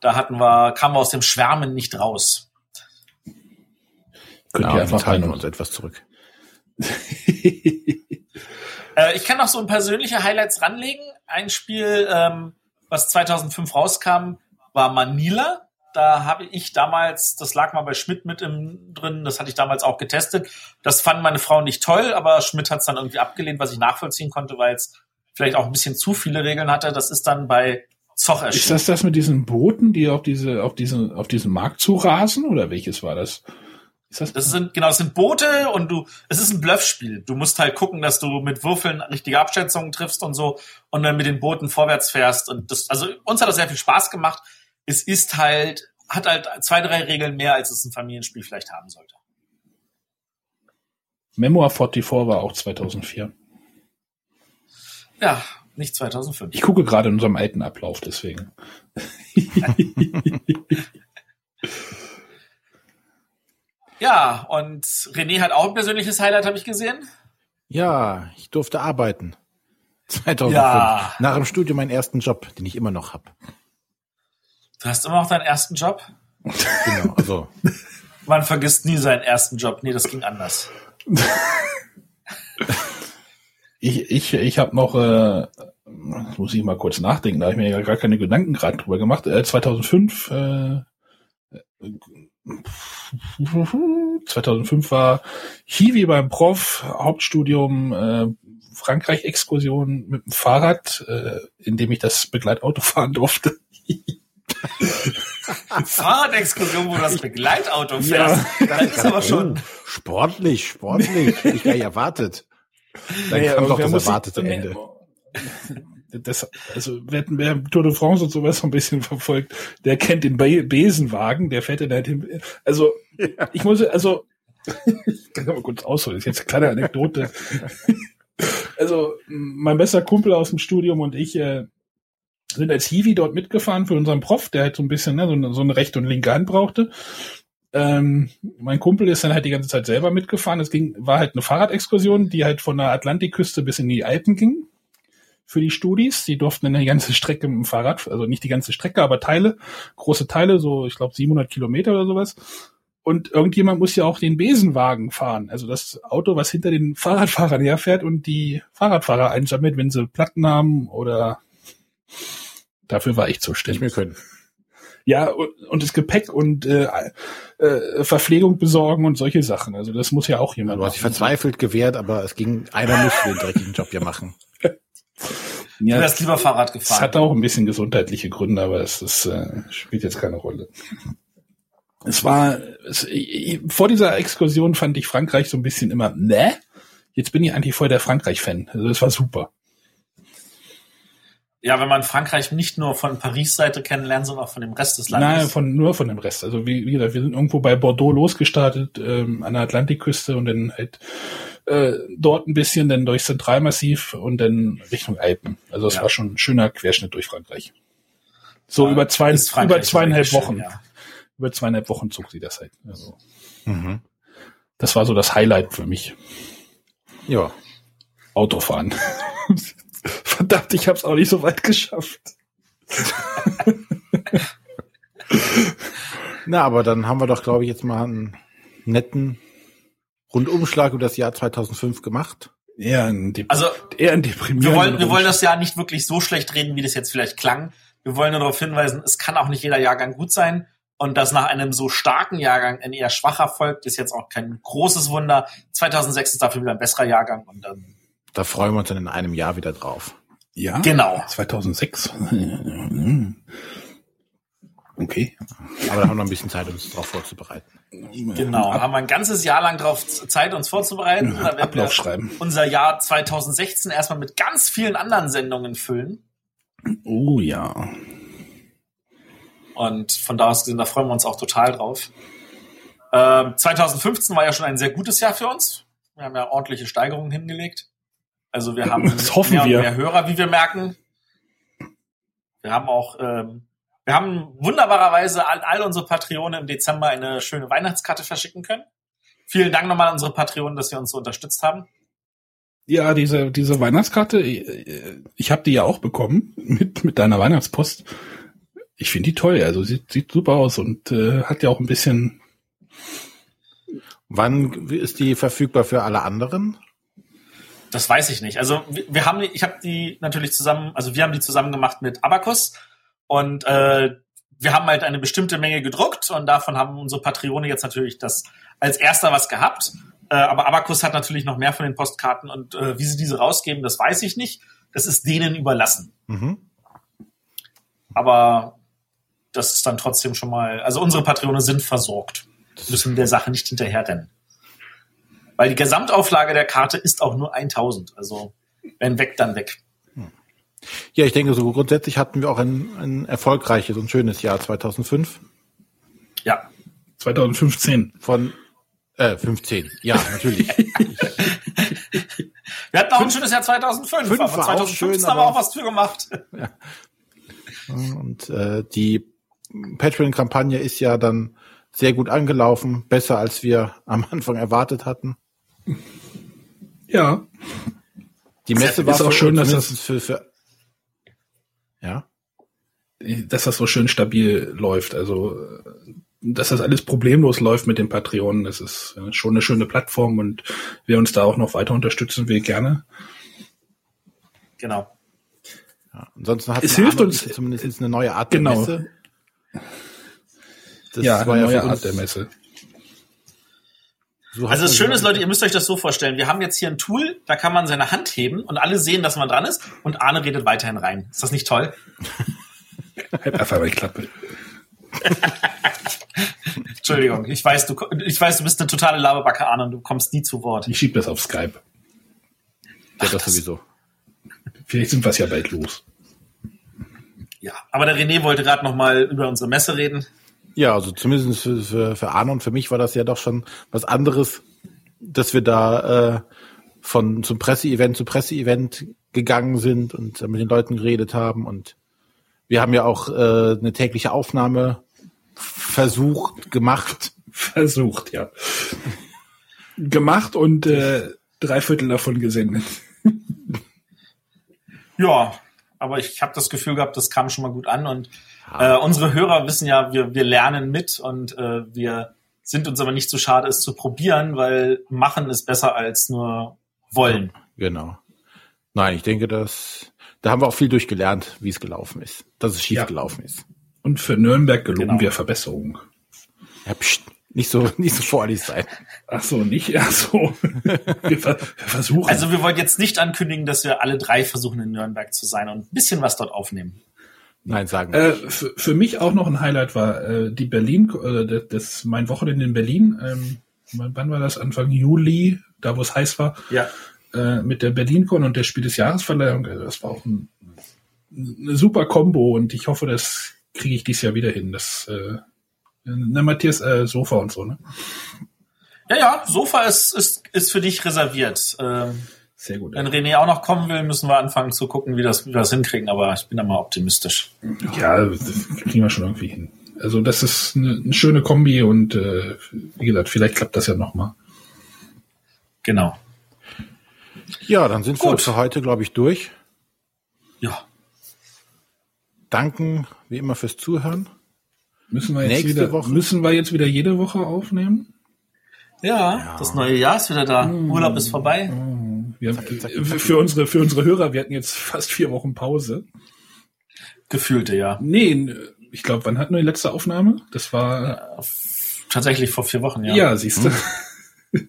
Speaker 3: Da hatten wir, kamen wir aus dem Schwärmen nicht raus.
Speaker 2: könnt
Speaker 1: Ja,
Speaker 2: ihr
Speaker 1: wir
Speaker 2: einfach
Speaker 1: halten uns etwas zurück.
Speaker 3: Äh, ich kann noch so ein persönliche Highlights ranlegen. Ein Spiel, ähm, was 2005 rauskam, war Manila. Da habe ich damals, das lag mal bei Schmidt mit im, drin, das hatte ich damals auch getestet. Das fand meine Frau nicht toll, aber Schmidt hat es dann irgendwie abgelehnt, was ich nachvollziehen konnte, weil es vielleicht auch ein bisschen zu viele Regeln hatte. Das ist dann bei Zoch erschienen.
Speaker 2: Ist das das mit diesen Booten, die auf diese, auf diesen, auf diesen Markt zu rasen oder welches war das?
Speaker 3: Ist das, das sind, genau, das sind Boote und du, es ist ein Bluffspiel. Du musst halt gucken, dass du mit Würfeln richtige Abschätzungen triffst und so und dann mit den Booten vorwärts fährst und das, also uns hat das sehr viel Spaß gemacht es ist halt, hat halt zwei, drei Regeln mehr, als es ein Familienspiel vielleicht haben sollte.
Speaker 2: Memoir 44 war auch 2004.
Speaker 3: Ja, nicht 2005.
Speaker 2: Ich gucke gerade in unserem alten Ablauf, deswegen.
Speaker 3: ja, und René hat auch ein persönliches Highlight, habe ich gesehen.
Speaker 1: Ja, ich durfte arbeiten. 2005.
Speaker 3: Ja.
Speaker 1: Nach dem Studium meinen ersten Job, den ich immer noch habe.
Speaker 3: Du hast immer noch deinen ersten Job?
Speaker 1: Genau, also.
Speaker 3: Man vergisst nie seinen ersten Job. Nee, das ging anders.
Speaker 2: ich ich, ich habe noch, äh, muss ich mal kurz nachdenken, da habe ich mir ja gar keine Gedanken gerade drüber gemacht. Äh, 2005, äh, 2005 war Hiwi beim Prof, Hauptstudium, äh, Frankreich-Exkursion mit dem Fahrrad, äh, in dem ich das Begleitauto fahren durfte.
Speaker 3: Fahrradexkursion, wo das Begleitauto fährst. Ja. Das ist aber schon.
Speaker 1: Sportlich, sportlich. Ich gar nicht erwartet. Dann naja, kam doch das erwartete Ende.
Speaker 2: Das, also wer, wer Tour de France und sowas so ein bisschen verfolgt, der kennt den Be Besenwagen, der fährt in halt hin. Also ja. ich muss, also ich kann mal kurz ausholen, das ist jetzt eine kleine Anekdote. also mein bester Kumpel aus dem Studium und ich äh, sind als Hiwi dort mitgefahren für unseren Prof, der halt so ein bisschen ne, so, eine, so eine rechte und linke Hand brauchte. Ähm, mein Kumpel ist dann halt die ganze Zeit selber mitgefahren. Es ging, war halt eine Fahrradexkursion, die halt von der Atlantikküste bis in die Alpen ging für die Studis. Die durften dann die ganze Strecke mit dem Fahrrad, also nicht die ganze Strecke, aber Teile, große Teile, so ich glaube 700 Kilometer oder sowas. Und irgendjemand muss ja auch den Besenwagen fahren, also das Auto, was hinter den Fahrradfahrern herfährt und die Fahrradfahrer einsammelt, wenn sie Platten haben oder Dafür war ich zuständig.
Speaker 1: Ich mir können.
Speaker 2: Ja, und, und das Gepäck und äh, äh, Verpflegung besorgen und solche Sachen. Also das muss ja auch jemand.
Speaker 1: Du hast dich verzweifelt gewehrt, aber es ging, einer muss den dreckigen Job ja machen.
Speaker 3: Ja, du hast lieber Fahrrad gefahren.
Speaker 2: Es hat auch ein bisschen gesundheitliche Gründe, aber es ist, äh, spielt jetzt keine Rolle. Es war, es, vor dieser Exkursion fand ich Frankreich so ein bisschen immer, ne? Jetzt bin ich eigentlich voll der Frankreich-Fan. Also es war super.
Speaker 3: Ja, wenn man Frankreich nicht nur von Paris-Seite kennenlernt, sondern auch von dem Rest des Landes.
Speaker 2: Nein, von, nur von dem Rest. Also wie, wie gesagt, wir sind irgendwo bei Bordeaux losgestartet, ähm, an der Atlantikküste und dann halt äh, dort ein bisschen, dann durch Zentralmassiv und dann Richtung Alpen. Also es ja. war schon ein schöner Querschnitt durch Frankreich. So ja, über zwei, über zweieinhalb Wochen. Schön, ja. Über zweieinhalb Wochen zog sie das halt. Also, mhm. Das war so das Highlight für mich.
Speaker 1: Ja.
Speaker 2: Autofahren. Verdammt, ich habe es auch nicht so weit geschafft.
Speaker 1: Na, aber dann haben wir doch, glaube ich, jetzt mal einen netten Rundumschlag über das Jahr 2005 gemacht.
Speaker 2: Eher ein,
Speaker 3: also, eher ein deprimierender wir wollen, wir wollen das Jahr nicht wirklich so schlecht reden, wie das jetzt vielleicht klang. Wir wollen nur darauf hinweisen, es kann auch nicht jeder Jahrgang gut sein. Und dass nach einem so starken Jahrgang ein eher schwacher folgt, ist jetzt auch kein großes Wunder. 2006 ist dafür wieder ein besserer Jahrgang und dann
Speaker 1: da freuen wir uns dann in einem Jahr wieder drauf.
Speaker 2: Ja,
Speaker 3: genau.
Speaker 2: 2006. Okay.
Speaker 1: Aber da haben wir noch ein bisschen Zeit, uns darauf vorzubereiten.
Speaker 3: Genau, haben wir ein ganzes Jahr lang drauf Zeit, uns vorzubereiten.
Speaker 2: Da werden Ablauf schreiben.
Speaker 3: unser Jahr 2016 erstmal mit ganz vielen anderen Sendungen füllen.
Speaker 2: Oh ja.
Speaker 3: Und von da aus gesehen, da freuen wir uns auch total drauf. Ähm, 2015 war ja schon ein sehr gutes Jahr für uns. Wir haben ja ordentliche Steigerungen hingelegt. Also wir haben
Speaker 2: das hoffen mehr, wir.
Speaker 3: mehr Hörer, wie wir merken. Wir haben auch, ähm, wir haben wunderbarerweise all, all unsere Patreone im Dezember eine schöne Weihnachtskarte verschicken können. Vielen Dank nochmal an unsere Patreonen, dass sie uns so unterstützt haben.
Speaker 2: Ja, diese, diese Weihnachtskarte, ich, ich habe die ja auch bekommen mit, mit deiner Weihnachtspost. Ich finde die toll, also sieht, sieht super aus und äh, hat ja auch ein bisschen.
Speaker 1: Wann ist die verfügbar für alle anderen?
Speaker 3: Das weiß ich nicht. Also wir, wir haben, ich habe die natürlich zusammen, also wir haben die zusammen gemacht mit Abacus und äh, wir haben halt eine bestimmte Menge gedruckt und davon haben unsere Patrone jetzt natürlich das als erster was gehabt. Äh, aber Abacus hat natürlich noch mehr von den Postkarten und äh, wie sie diese rausgeben, das weiß ich nicht. Das ist denen überlassen.
Speaker 1: Mhm.
Speaker 3: Aber das ist dann trotzdem schon mal, also unsere Patrone sind versorgt. Müssen der Sache nicht hinterherrennen. Weil die Gesamtauflage der Karte ist auch nur 1000. Also wenn weg, dann weg.
Speaker 1: Ja, ich denke, so grundsätzlich hatten wir auch ein, ein erfolgreiches und schönes Jahr 2005.
Speaker 3: Ja.
Speaker 2: 2015.
Speaker 1: Von äh, 15. Ja, natürlich.
Speaker 3: Wir hatten auch ein schönes Jahr 2005,
Speaker 1: Fünf
Speaker 3: aber
Speaker 1: war auch
Speaker 3: 2015
Speaker 1: schön,
Speaker 3: haben wir auch was für gemacht.
Speaker 1: Und äh, die Patreon-Kampagne ist ja dann sehr gut angelaufen, besser als wir am Anfang erwartet hatten.
Speaker 2: Ja.
Speaker 1: Die Messe
Speaker 2: Ist
Speaker 1: war
Speaker 2: auch
Speaker 1: für,
Speaker 2: schön, dass
Speaker 1: zumindest für, für ja.
Speaker 2: dass das so schön stabil läuft. Also, dass das alles problemlos läuft mit den Patreonen, das ist schon eine schöne Plattform und wer uns da auch noch weiter unterstützen will, gerne.
Speaker 3: Genau.
Speaker 1: ja. Ansonsten hat
Speaker 2: Es hilft uns-
Speaker 1: zumindest eine neue Art
Speaker 2: Genau.
Speaker 1: der Messe. Das
Speaker 2: ja,
Speaker 1: war
Speaker 2: eine
Speaker 1: ja
Speaker 2: neue Art der Messe.
Speaker 1: So
Speaker 3: Also das Schöne ist, Leute, ihr müsst euch das so vorstellen. Wir haben jetzt hier ein Tool, da kann man seine Hand heben und alle sehen, dass man dran ist und Arne redet weiterhin rein. Ist das nicht toll?
Speaker 2: Halt einfach mal die Klappe.
Speaker 3: Entschuldigung, ich weiß, du, ich weiß, du bist eine totale Laberbacke, Arne, und du kommst nie zu Wort.
Speaker 2: Ich schieb das auf Skype.
Speaker 1: ja, das sowieso.
Speaker 2: Vielleicht sind wir es ja bald los.
Speaker 3: Ja, aber der René wollte gerade noch mal über unsere Messe reden.
Speaker 1: Ja, also zumindest für, für, für Arne und für mich war das ja doch schon was anderes, dass wir da äh, von zum Presseevent zu Presseevent gegangen sind und äh, mit den Leuten geredet haben und wir haben ja auch äh, eine tägliche Aufnahme versucht gemacht.
Speaker 2: Versucht, ja. Gemacht und äh, drei Viertel davon gesendet.
Speaker 3: Ja, aber ich habe das Gefühl gehabt, das kam schon mal gut an und äh, unsere Hörer wissen ja, wir, wir lernen mit und äh, wir sind uns aber nicht so schade, es zu probieren, weil machen ist besser als nur wollen.
Speaker 1: Genau. Nein, ich denke, dass da haben wir auch viel durchgelernt, wie es gelaufen ist, dass es schief
Speaker 2: Ja.
Speaker 1: gelaufen ist.
Speaker 2: Und für Nürnberg geloben
Speaker 3: Genau.
Speaker 2: wir Verbesserungen.
Speaker 1: Ja, pst, nicht so nicht so voreilig sein.
Speaker 2: Ach so, nicht? Ach so. wir, ver wir versuchen.
Speaker 3: Also wir wollen jetzt nicht ankündigen, dass wir alle drei versuchen in Nürnberg zu sein und ein bisschen was dort aufnehmen.
Speaker 1: Nein, sagen wir.
Speaker 2: Äh, für, für mich auch noch ein Highlight war äh, die Berlin, äh, das, das mein Wochenende in Berlin. Ähm, wann wann war das? Anfang Juli, da wo es heiß war,
Speaker 3: Ja.
Speaker 2: äh, mit der BerlinCon und der Spiel des Jahresverleihung. Also das war auch ein, eine super Combo und ich hoffe, das kriege ich dieses Jahr wieder hin. Das äh, ne, Matthias äh, Sofa und so, ne?
Speaker 3: Ja, ja, Sofa ist, ist, ist für dich reserviert. Ähm,
Speaker 2: Sehr gut.
Speaker 3: wenn René auch noch kommen will, müssen wir anfangen zu gucken, wie, das, wie wir das hinkriegen, aber ich bin da mal optimistisch.
Speaker 2: Ja, das kriegen wir schon irgendwie hin. Also das ist eine, eine schöne Kombi und äh, wie gesagt, vielleicht klappt das ja noch mal.
Speaker 3: Genau.
Speaker 1: Ja, dann sind wir
Speaker 3: Gut.
Speaker 1: für heute, glaube ich, durch.
Speaker 3: Ja.
Speaker 1: Danken wie immer fürs Zuhören.
Speaker 2: Müssen wir jetzt
Speaker 1: Nächste
Speaker 2: wieder,
Speaker 1: Woche.
Speaker 2: müssen wir jetzt wieder jede Woche aufnehmen?
Speaker 3: Ja, das neue Jahr ist wieder da. Urlaub ist vorbei.
Speaker 2: Wir haben, für- für unsere, für unsere Hörer, wir hatten jetzt fast vier Wochen Pause.
Speaker 3: Gefühlte, ja.
Speaker 2: Nee, ich glaube, wann hatten wir die letzte Aufnahme? Das war,
Speaker 3: Tatsächlich vor vier Wochen, ja.
Speaker 2: ja, siehst du.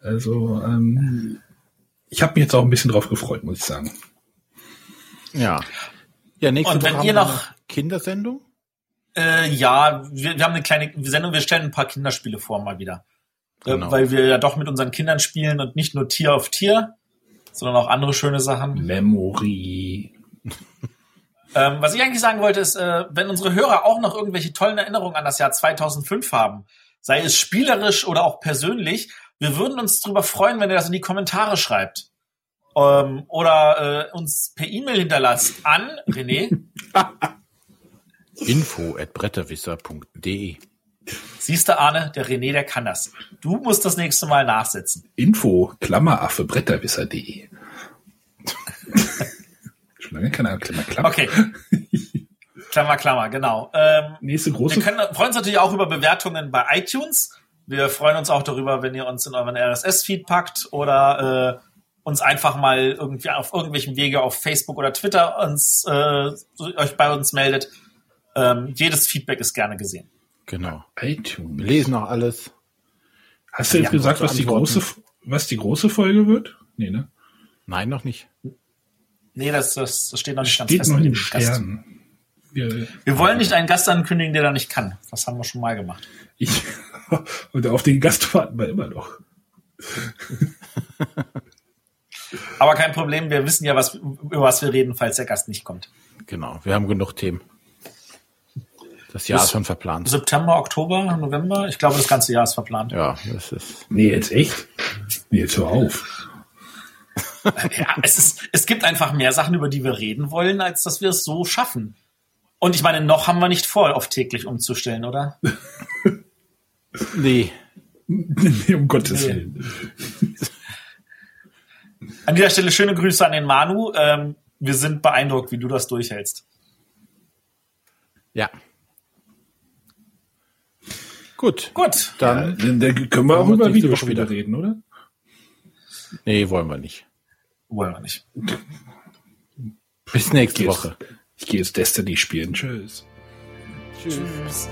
Speaker 2: also, ähm, ich habe mich jetzt auch ein bisschen drauf gefreut, muss ich sagen.
Speaker 1: Ja. Ja, nächste
Speaker 3: Und
Speaker 1: Woche
Speaker 3: wenn
Speaker 1: haben
Speaker 3: ihr
Speaker 1: wir
Speaker 3: noch-
Speaker 1: eine Kindersendung.
Speaker 3: Äh, ja, wir, wir haben eine kleine Sendung, wir stellen ein paar Kinderspiele vor mal wieder. Äh,
Speaker 1: Genau.
Speaker 3: Weil wir ja doch mit unseren Kindern spielen und nicht nur Tier auf Tier, sondern auch andere schöne Sachen.
Speaker 2: Memory.
Speaker 3: Ähm, was ich eigentlich sagen wollte, ist, äh, wenn unsere Hörer auch noch irgendwelche tollen Erinnerungen an das Jahr 2005 haben, sei es spielerisch oder auch persönlich, wir würden uns darüber freuen, wenn ihr das in die Kommentare schreibt. Ähm, oder äh, uns per E-Mail hinterlasst an René.
Speaker 1: Info at bretterwisser.de.
Speaker 3: Siehst du, Arne, der René, der kann das. Du musst das nächste Mal nachsetzen.
Speaker 2: Info, Klammeraffe, Bretterwisser.de. Schon lange keine Klammer, Klammer.
Speaker 3: Okay. Klammer, Klammer, genau. Ähm,
Speaker 2: Nächste
Speaker 3: wir
Speaker 2: große
Speaker 3: können, freuen uns natürlich auch über Bewertungen bei iTunes. Wir freuen uns auch darüber, wenn ihr uns in euren RSS-Feed packt oder uns einfach mal irgendwie auf irgendwelchen Wege auf Facebook oder Twitter uns äh, euch bei uns meldet. Ähm, jedes Feedback ist gerne gesehen.
Speaker 1: Genau.
Speaker 2: iTunes.
Speaker 1: Wir lesen auch alles.
Speaker 2: Hast du jetzt gesagt, was die große, was die große Folge wird? Nee, ne?
Speaker 1: Nein, noch nicht.
Speaker 3: Nee, das, das, das steht noch nicht ganz
Speaker 2: Steht
Speaker 3: fest.
Speaker 2: noch in
Speaker 3: mit
Speaker 2: den
Speaker 3: dem Gast.
Speaker 2: Sternen. Wir,
Speaker 3: Wir wollen nicht einen Gast ankündigen, der da nicht kann. Das haben wir schon mal gemacht.
Speaker 2: ich, und auf den Gast warten wir immer noch.
Speaker 3: Aber kein Problem, wir wissen ja, was, über was wir reden, falls der Gast nicht kommt.
Speaker 1: Genau. Wir haben genug Themen. Das Jahr
Speaker 3: Bis-
Speaker 1: ist schon verplant.
Speaker 3: September, Oktober, November? Ich glaube, das ganze Jahr ist verplant.
Speaker 1: Ja, das ist.
Speaker 2: Nee, jetzt echt? Nee, jetzt hör auf.
Speaker 3: Ja, es, ist, es gibt einfach mehr Sachen, über die wir reden wollen, als dass wir es so schaffen. Und ich meine, noch haben wir nicht vor, auf täglich umzustellen, oder?
Speaker 1: Nee.
Speaker 2: nee, um Gottes
Speaker 3: Nee.
Speaker 2: Willen.
Speaker 3: An dieser Stelle schöne Grüße an den Manu. Ähm, wir sind beeindruckt, wie du das durchhältst.
Speaker 1: Ja. Gut.
Speaker 3: Gut.
Speaker 1: Dann.
Speaker 2: Dann, dann können wir auch über Videospiele
Speaker 1: wieder.
Speaker 2: reden, oder?
Speaker 1: Nee, wollen wir nicht.
Speaker 3: Wollen wir nicht.
Speaker 1: Bis nächste
Speaker 2: Yes.
Speaker 1: Woche.
Speaker 2: Ich gehe jetzt Destiny spielen. Tschüss.
Speaker 1: Tschüss.
Speaker 3: Tschüss.